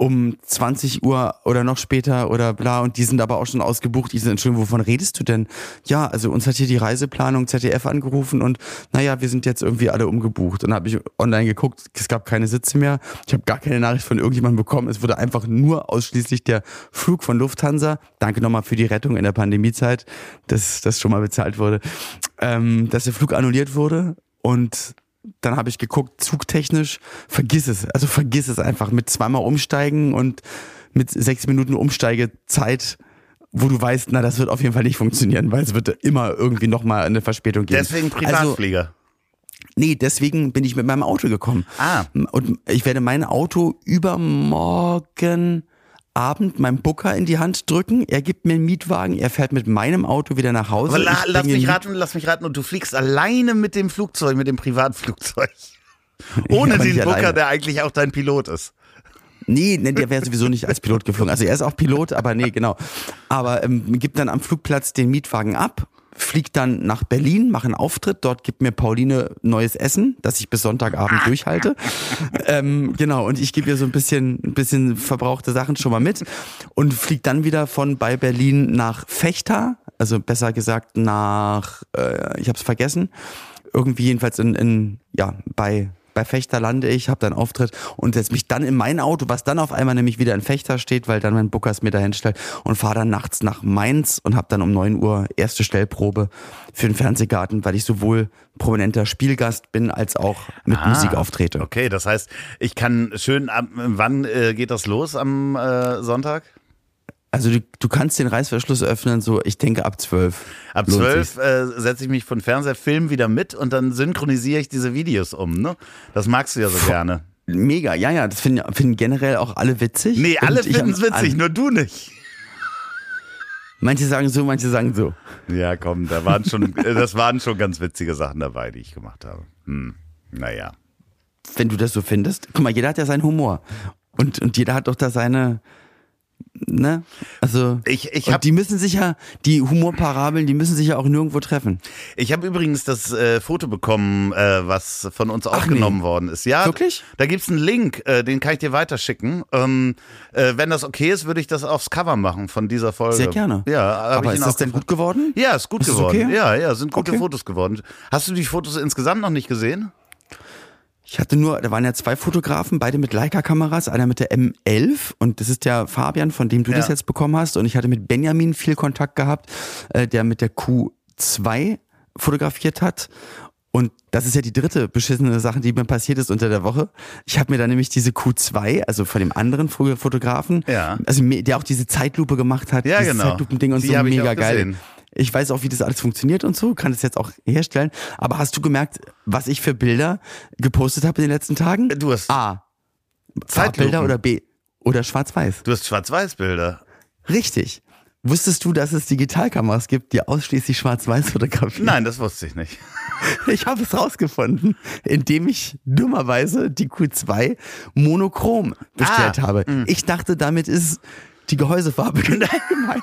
um 20 Uhr oder noch später oder bla und die sind aber auch schon ausgebucht. Die sind, Entschuldigung, wovon redest du denn? Ja, also uns hat hier die Reiseplanung ZDF angerufen und naja, wir sind jetzt irgendwie alle umgebucht. Und habe ich online geguckt, es gab keine Sitze mehr. Ich habe gar keine Nachricht von irgendjemandem bekommen. Es wurde einfach nur ausschließlich der Flug von Lufthansa. Danke nochmal für die Rettung in der Pandemiezeit, dass das schon mal bezahlt wurde. Ähm, dass der Flug annulliert wurde und dann habe ich geguckt, zugtechnisch, vergiss es. Also vergiss es einfach mit zweimal umsteigen und mit sechs Minuten Umsteigezeit, wo du weißt, na, das wird auf jeden Fall nicht funktionieren, weil es wird immer irgendwie nochmal eine Verspätung geben. Deswegen Also, Privatflieger. nee, deswegen bin ich mit meinem Auto gekommen. Ah. Und ich werde mein Auto übermorgen Abend meinem Booker in die Hand drücken. Er gibt mir einen Mietwagen, er fährt mit meinem Auto wieder nach Hause. Aber la, lass mich raten, lass mich raten. Und du fliegst alleine mit dem Flugzeug, mit dem Privatflugzeug. Ohne den Booker, alleine. der eigentlich auch dein Pilot ist. Nee, nee, der wäre sowieso nicht als Pilot geflogen. Also er ist auch Pilot, aber nee, genau. Aber ähm, gibt dann am Flugplatz den Mietwagen ab, fliegt dann nach Berlin, macht einen Auftritt. Dort gibt mir Pauline neues Essen, das ich bis Sonntagabend durchhalte. ähm, genau, und ich gebe ihr so ein bisschen, ein bisschen verbrauchte Sachen schon mal mit und fliegt dann wieder von bei Berlin nach Fechter, also besser gesagt nach, äh, ich habe es vergessen, irgendwie jedenfalls in, in ja bei bei Fechter lande ich, habe dann Auftritt und setze mich dann in mein Auto, was dann auf einmal nämlich wieder in Fechter steht, weil dann mein Booker es mir dahin stellt und fahre dann nachts nach Mainz und habe dann um 9 Uhr erste Stellprobe für den Fernsehgarten, weil ich sowohl prominenter Spielgast bin als auch mit Ah, Musik auftrete. Okay, das heißt, ich kann schön, wann äh, geht das los am äh, Sonntag? Also du, du kannst den Reißverschluss öffnen, so ich denke ab 12. Ab zwölf äh, setze ich mich von Fernseher, Film wieder mit und dann synchronisiere ich diese Videos um, ne? Das magst du ja so gerne. Mega, ja, ja, das finden, finden generell auch alle witzig. Nee, alle finden es witzig, nur du nicht. Manche sagen so, manche sagen so. Ja, komm, da waren schon, äh, das waren schon ganz witzige Sachen dabei, die ich gemacht habe. Hm, naja. wenn du das so findest. Guck mal, jeder hat ja seinen Humor. Und, und jeder hat doch da seine, ne? Also, Ich, ich habe die müssen sich ja, die Humorparabeln, die müssen sich ja auch nirgendwo treffen. ich hab übrigens das äh, Foto bekommen, äh, was von uns aufgenommen nee. worden ist. Ja, Wirklich? Da gibt's einen Link, äh, den kann ich dir weiterschicken. Ähm, äh, wenn das okay ist, würde ich das aufs Cover machen von dieser Folge. Sehr gerne. Ja, hab Aber ist das denn gut geworden? Ja, ist gut Ist geworden. okay? Ja, ja, sind gute Okay. Fotos geworden. Hast du die Fotos insgesamt noch nicht gesehen? Ich hatte nur, da waren ja zwei Fotografen, beide mit Leica-Kameras, einer mit der M11 und das ist der Fabian, von dem du Ja. das jetzt bekommen hast. Und ich hatte mit Benjamin viel Kontakt gehabt, äh, der mit der Q2 fotografiert hat. Und das ist ja die dritte beschissene Sache, die mir passiert ist unter der Woche. Ich habe mir dann nämlich diese Q2, also von dem anderen Fo- Fotografen, Ja. also der auch diese Zeitlupe gemacht hat, Ja, dieses genau. Zeitlupending und Die so mega geil. gesehen. Ich weiß auch, wie das alles funktioniert und so, kann es jetzt auch herstellen. Aber hast du gemerkt, was ich für Bilder gepostet habe in den letzten Tagen? Du hast, A. Zeitlupen. Farbbilder oder B. Oder schwarz-weiß. du hast Schwarz-Weiß-Bilder. Richtig. Wusstest du, dass es Digitalkameras gibt, die ausschließlich schwarz-weiß fotografieren? Nein, das wusste ich nicht. Ich habe es rausgefunden, indem ich dummerweise die Q2 monochrom bestellt Ah, habe. Ich dachte, damit ist die Gehäusefarbe gemeint.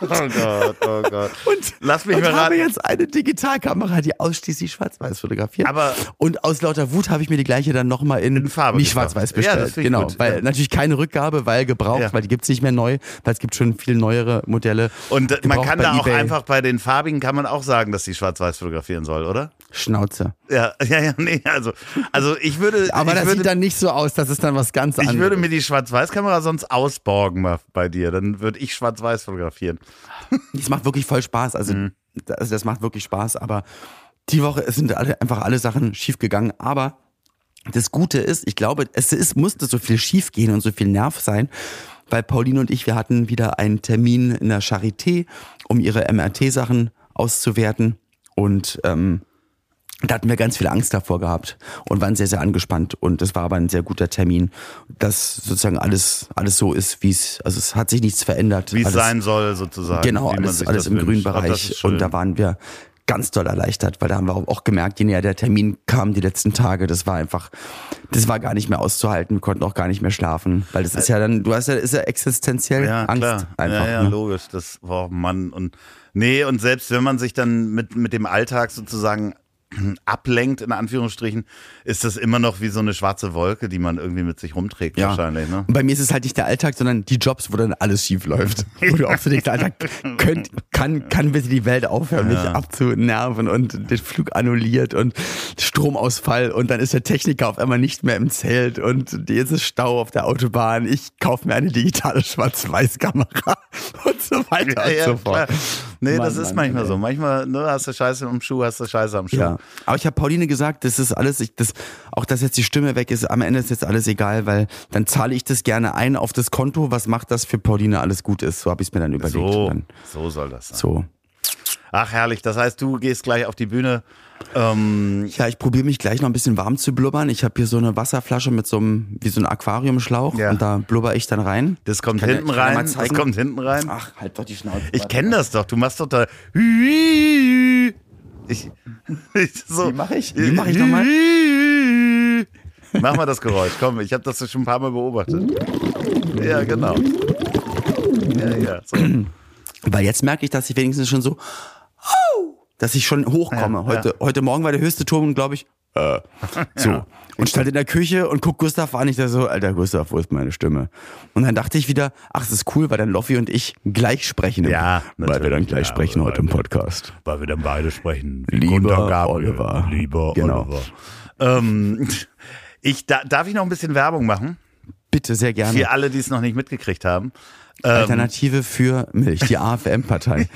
Oh Gott, oh Gott. Und, Lass mich und mal habe raten. jetzt eine Digitalkamera, die ausschließlich schwarz-weiß fotografiert. Aber- und aus lauter Wut habe ich mir die gleiche dann nochmal in, In Farbe nicht schwarz-weiß Ja, bestellt. ich genau, gut. weil Ja. natürlich keine Rückgabe, weil gebraucht, Ja. weil die gibt's nicht mehr neu, weil es gibt schon viel neuere Modelle. Und man kann da auch eBay. einfach bei den farbigen kann man auch sagen, dass die schwarz-weiß fotografieren soll, oder? Schnauze. Ja, ja, ja, nee, also, also ich würde. Aber ich das würde, sieht dann nicht so aus, das ist dann was ganz anderes. Ich würde mir die Schwarz-Weiß-Kamera sonst ausborgen bei dir. Dann würde ich Schwarz-Weiß fotografieren. Es macht wirklich voll Spaß. Also, Mhm. das, das macht wirklich Spaß. Aber die Woche sind alle, einfach alle Sachen schief gegangen. Aber das Gute ist, ich glaube, es ist, musste so viel schief gehen und so viel Nerv sein, weil Pauline und ich, wir hatten wieder einen Termin in der Charité, um ihre MRT-Sachen auszuwerten. Und ähm, da hatten wir ganz viel Angst davor gehabt und waren sehr, sehr angespannt. Und es war aber ein sehr guter Termin, dass sozusagen alles, alles so ist, wie es, also es hat sich nichts verändert. Wie es sein soll, sozusagen. Genau, alles, alles im grünen wünscht. Bereich. Und da waren wir ganz doll erleichtert, weil da haben wir auch gemerkt, je näher der Termin kam die letzten Tage, das war einfach, das war gar nicht mehr auszuhalten. Wir konnten auch gar nicht mehr schlafen, weil das ist ja dann, du hast ja, ist ja existenziell ja, Angst klar. einfach. ja, ja, ne? logisch. Das war Mann und nee und selbst wenn man sich dann mit mit dem Alltag sozusagen ablenkt in Anführungsstrichen, ist das immer noch wie so eine schwarze Wolke, die man irgendwie mit sich rumträgt Ja. wahrscheinlich. Ne? Und bei mir ist es halt nicht der Alltag, sondern die Jobs, wo dann alles schief läuft. Wo du auch so denkst, Alter, könnt, kann, kann bitte die Welt aufhören, mich abzunerven und den Flug annulliert und Stromausfall und dann ist der Techniker auf einmal nicht mehr im Zelt und jetzt ist Stau auf der Autobahn. Ich kaufe mir eine digitale Schwarz-Weiß-Kamera und so weiter und so fort. Nee, Mann, das ist Mann, manchmal ey. so. Manchmal ne, hast du Scheiße am Schuh, hast du Scheiße am Schuh. Ja, aber ich habe Pauline gesagt, das ist alles, ich, das, auch dass jetzt die Stimme weg ist, am Ende ist jetzt alles egal, weil dann zahle ich das gerne ein auf das Konto. Was macht das für Pauline alles gut ist? So habe ich es mir dann überlegt. So, Dann, so soll das sein. so. Ach, herrlich. Das heißt, du gehst gleich auf die Bühne. Ähm, Ja, ich probiere mich gleich noch ein bisschen warm zu blubbern. Ich habe hier so eine Wasserflasche mit so einem, wie so ein Aquariumschlauch Ja. und da blubber ich dann rein. das kommt Kann hinten rein. Das kommt hinten rein. Ach, halt doch die Schnauze. Ich kenne das doch. Du machst doch da. Ich, ich, so. Wie mach ich? Wie mach ich nochmal? Mach mal das Geräusch. Komm, ich habe das schon ein paar Mal beobachtet. Ja, genau. Ja, ja. So. Weil jetzt merke ich, dass ich wenigstens schon so, dass ich schon hochkomme. Ja, heute, heute Morgen war der höchste Ton, glaube ich, äh, so. Und stand in der Küche und guck Gustav an, ich da so, Alter Gustav, wo ist meine Stimme? Und dann dachte ich wieder, ach, das ist cool, weil dann Loffi und ich gleich sprechen. im- Ja, weil wir dann gleich Ja, sprechen heute im wir- Podcast. Weil wir dann beide sprechen. Lieber Oliver. Lieber Genau. Oliver. Ähm, ich, da, darf ich noch ein bisschen Werbung machen? Bitte, sehr gerne. Für alle, die es noch nicht mitgekriegt haben. Alternative für Milch, die AFM-Partei.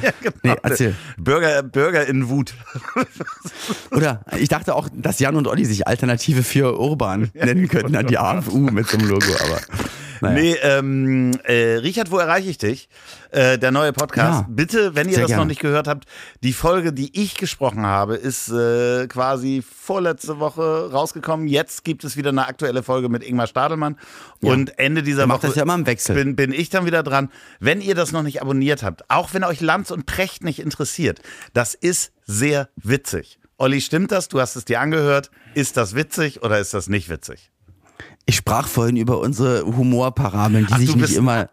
Nee, erzähl. Bürger, Bürger in Wut. Oder ich dachte auch, dass Jan und Olli sich Alternative für Urban nennen könnten, an die AFU mit so einem Logo, aber naja. Nee, ähm, äh, Richard, wo erreiche ich dich? Äh, der neue Podcast. Ja, Bitte, wenn ihr das gerne. noch nicht gehört habt, die Folge, die ich gesprochen habe, ist äh, quasi vorletzte Woche rausgekommen. Jetzt gibt es wieder eine aktuelle Folge mit Ingmar Stadelmann. Und Ende dieser Der Woche macht das ja immer im Wechsel. Bin, bin ich dann wieder dran. Wenn ihr das noch nicht abonniert habt, auch wenn euch Lanz und Precht nicht interessiert, das ist sehr witzig. Olli, stimmt das? Du hast es dir angehört. Ist das witzig oder ist das nicht witzig? Ich sprach vorhin über unsere Humorparabeln, die Ach, sich nicht immer.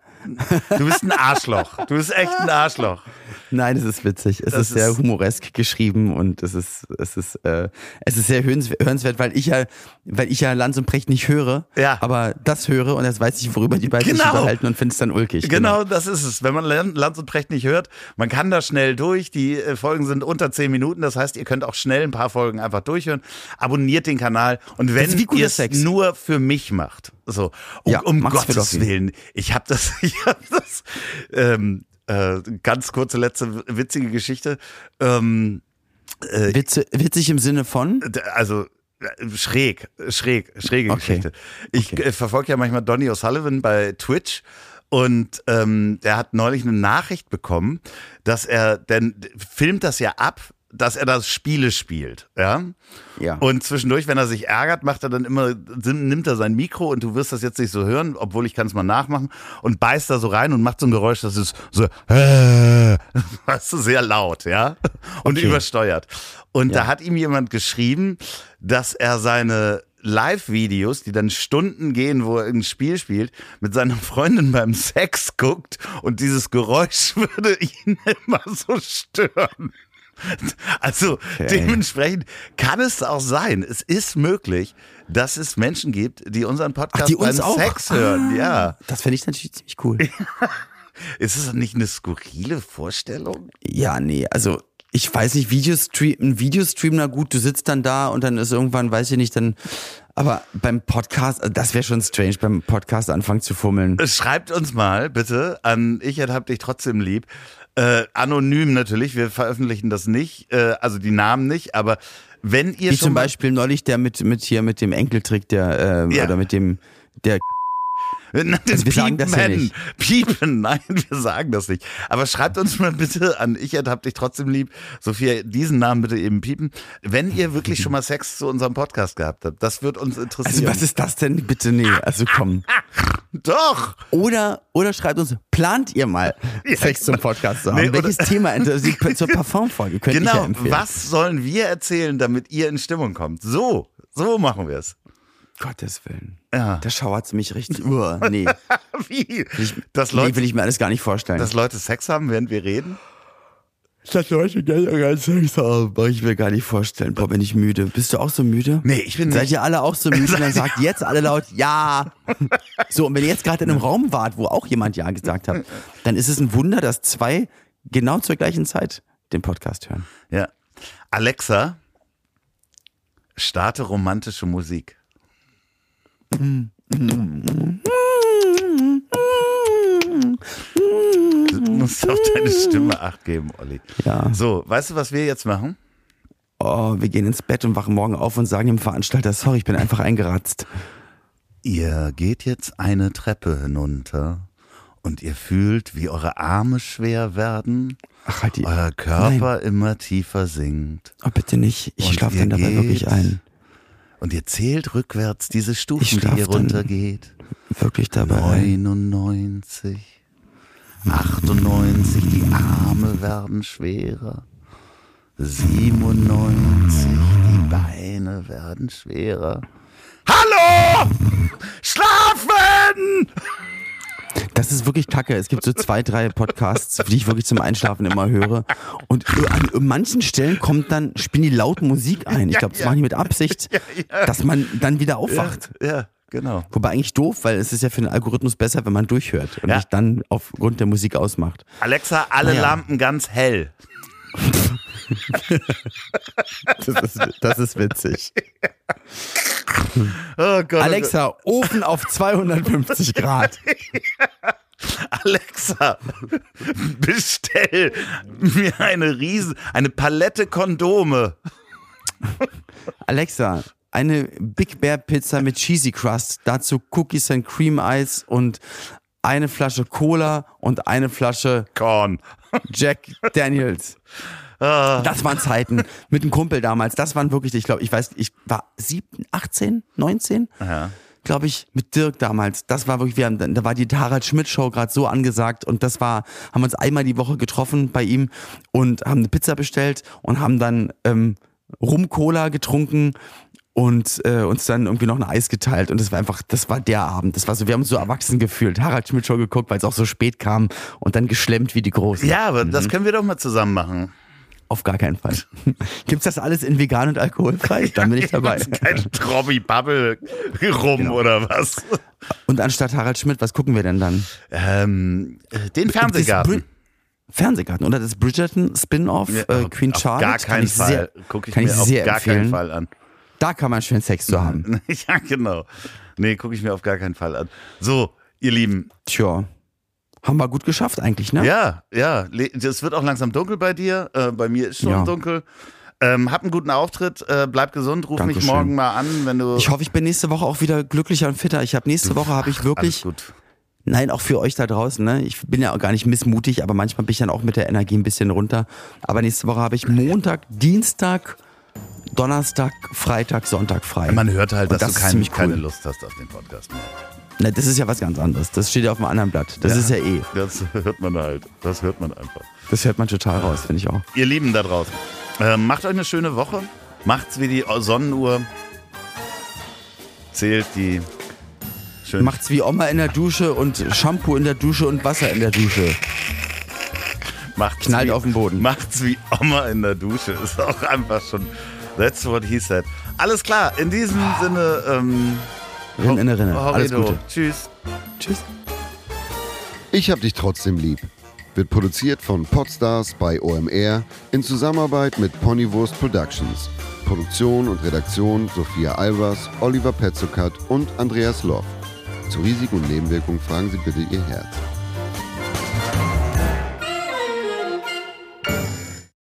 Du bist ein Arschloch. Du bist echt ein Arschloch. Nein, es ist witzig. Es Das ist sehr ist- humoresk geschrieben und es ist, es ist, äh, es ist sehr hörens- hörenswert, weil ich ja, weil ich ja Lanz und Precht nicht höre, Ja. aber das höre und jetzt weiß ich, worüber die beiden sich Genau. unterhalten und finde es dann ulkig. Genau, das ist es. Wenn man Lan- Lanz und Precht nicht hört, man kann da schnell durch. Die äh, Folgen sind unter zehn Minuten. Das heißt, ihr könnt auch schnell ein paar Folgen einfach durchhören. Abonniert den Kanal. Und wenn ist ihr es nur für mich macht, so, um, Ja, um Gottes. Willen. Ich habe das, ich habe das, ähm, äh, ganz kurze letzte witzige Geschichte. Ähm, Witze, witzig im Sinne von? Also äh, schräg, schräg, schräge Okay. Geschichte. Ich äh, verfolge ja manchmal Donny O'Sullivan bei Twitch und ähm, der hat neulich eine Nachricht bekommen, dass er, denn filmt das ja ab, dass er das Spiele spielt, ja. Ja. Und zwischendurch, wenn er sich ärgert, macht er dann immer, nimmt er sein Mikro und du wirst das jetzt nicht so hören, obwohl ich kann es mal nachmachen und beißt da so rein und macht so ein Geräusch, das ist so, äh, weißt du, sehr laut, ja, und Okay. übersteuert. Und Ja. da hat ihm jemand geschrieben, dass er seine Live-Videos, die dann Stunden gehen, wo er ein Spiel spielt, mit seiner Freundin beim Sex guckt und dieses Geräusch würde ihn immer so stören. Also dementsprechend kann es auch sein, es ist möglich, dass es Menschen gibt, die unseren Podcast Ach, die uns beim auch. Sex hören. Ah, Ja. Das fände ich natürlich ziemlich cool. Ist es nicht eine skurrile Vorstellung? Ja, nee, also ich weiß nicht, Videostream, ein Videostream, na gut, du sitzt dann da und dann ist irgendwann, weiß ich nicht, dann, aber beim Podcast, das wäre schon strange, beim Podcast anfangen zu fummeln. Schreibt uns mal bitte an ich hab dich trotzdem lieb. Äh, anonym natürlich, wir veröffentlichen das nicht, äh, also die Namen nicht, aber wenn ihr Wie schon zum Beispiel neulich der mit, mit hier, mit dem Enkeltrick, der, äh, Ja. oder mit dem, der, Nein, das Also wir sagen das ja Piepen. nicht. Piepen, nein, wir sagen das nicht. Aber schreibt uns mal bitte an, ich hab dich trotzdem lieb. Sophia, diesen Namen bitte eben piepen. Wenn ihr wirklich schon mal Sex zu unserem Podcast gehabt habt, das wird uns also interessieren. was ist das denn? Bitte nee, also komm. Doch! Oder, oder schreibt uns, plant ihr mal Sex zum Podcast zu haben? Nee, Welches Thema zur Parfumfolge? Könnte ich ja Genau, was sollen wir erzählen, damit ihr in Stimmung kommt? So, so machen wir es. Gottes Willen. Ja. Da schauert's mich richtig. Uah, nee. Wie? Nee, Leute, will ich mir alles gar nicht vorstellen. dass Leute Sex haben, während wir reden? Dass Leute gerne Sex haben, aber ich will gar nicht vorstellen. Boah, bin ich müde. Bist du auch so müde? Nee, ich bin Seid nicht. ihr alle auch so müde? Dann sagt jetzt alle laut Ja. So, und wenn ihr jetzt gerade in einem Raum wart, wo auch jemand Ja gesagt hat, dann ist es ein Wunder, dass zwei genau zur gleichen Zeit den Podcast hören. Ja. Alexa, starte romantische Musik. Du musst auf deine Stimme acht geben, Olli. Ja. So, weißt du, was wir jetzt machen? Oh, wir gehen ins Bett und wachen morgen auf und sagen dem Veranstalter, sorry, ich bin einfach eingeratzt. Ihr geht jetzt eine Treppe hinunter und ihr fühlt, wie eure Arme schwer werden, Ach, halt die. euer Körper immer tiefer sinkt. Oh, bitte nicht. Ich schlafe dann dabei wirklich ein. Und ihr zählt rückwärts diese Stufen, die ihr runtergeht. Wirklich dabei ein. 99, 98, die Arme werden schwerer. 97, die Beine werden schwerer. Hallo! Schlafen! Das ist wirklich kacke. Es gibt so zwei, drei Podcasts, die ich wirklich zum Einschlafen immer höre. Und an manchen Stellen kommt dann, spielen die laut Musik ein. Ich glaube, das ja. machen die mit Absicht, dass man dann wieder aufwacht. Ja, genau. Wobei eigentlich doof, weil es ist ja für den Algorithmus besser, wenn man durchhört und Ja. nicht dann aufgrund der Musik ausmacht. Alexa, alle Naja. Lampen ganz hell. Das ist, das ist witzig. Oh Gott. Alexa, Ofen auf 250 Grad. Alexa, bestell mir eine riesen, eine Palette Kondome. Alexa, eine Big Bear Pizza mit Cheesy Crust, dazu Cookies and Cream Eis und eine Flasche Cola und eine Flasche Korn. Jack Daniels. Das waren Zeiten mit einem Kumpel damals. Das waren wirklich, ich glaube, ich weiß, ich war 7, 18, 19, Ja. glaube ich, mit Dirk damals. Das war wirklich, wir haben, da war die Harald Schmidt Show gerade so angesagt und das war, haben uns einmal die Woche getroffen bei ihm und haben eine Pizza bestellt und haben dann ähm, Rum-Cola getrunken und äh, uns dann irgendwie noch ein Eis geteilt und das war einfach, das war der Abend. Das war so, wir haben uns so erwachsen gefühlt. Harald Schmidt Show geguckt, weil es auch so spät kam und dann geschlemmt wie die Großen. Ja, aber das können wir doch mal zusammen machen. Auf gar keinen Fall. Gibt's das alles in vegan und alkoholfrei? Dann bin ich dabei. Kein Trobby Bubble rum Genau. oder was? Und anstatt Harald Schmidt, was gucken wir denn dann? Ähm, äh, den Fernsehgarten. Fernsehgarten oder das Bridgerton Spin-off Ja, äh, auf- Queen auf Charlotte? Gar kann keinen ich Fall. Sehr, Guck ich kann mir ich auf sehr gar empfehlen. keinen Fall an. Da kann man schön Sex zu haben. ja, genau. Nee, gucke ich mir auf gar keinen Fall an. So, ihr Lieben. Tja, haben wir gut geschafft eigentlich, ne? Ja, ja. Es wird auch langsam dunkel bei dir. Äh, bei mir ist schon Ja. dunkel. Ähm, hab einen guten Auftritt. Äh, bleib gesund. Ruf mich Dankeschön. morgen mal an, wenn du. Ich hoffe, ich bin nächste Woche auch wieder glücklicher und fitter. Ich habe nächste Woche habe ich wirklich, gut. nein, auch für euch da draußen, ne? Ich bin ja auch gar nicht missmutig, aber manchmal bin ich dann auch mit der Energie ein bisschen runter. Aber nächste Woche habe ich Montag, Dienstag, Donnerstag, Freitag, Sonntag frei. Man hört halt, dass das du kein, cool. keine Lust hast auf den Podcast mehr. Ne, das ist ja was ganz anderes. Das steht ja auf einem anderen Blatt. Das Ja. ist ja eh. Das hört man halt. Das hört man einfach. Das hört man total raus, finde ich auch. Ihr Lieben da draußen, äh, macht euch eine schöne Woche. Macht's wie die Sonnenuhr. Zählt die schön. Macht's wie Oma in der Dusche und Shampoo in der Dusche und Wasser in der Dusche. macht's knallt wie, auf den Boden. Macht's wie Oma in der Dusche. Ist auch einfach schon. That's what he said. Alles klar, in diesem Sinne. Ähm, Rinn in Rinne. Alles. Gute. Tschüss. Tschüss. Ich hab dich trotzdem lieb. wird produziert von Podstars bei OMR in Zusammenarbeit mit Ponywurst Productions. Produktion und Redaktion Sophia Albers, Oliver Petzokat und Andreas Loff. Zu Risiken und Nebenwirkungen fragen Sie bitte Ihr Herz.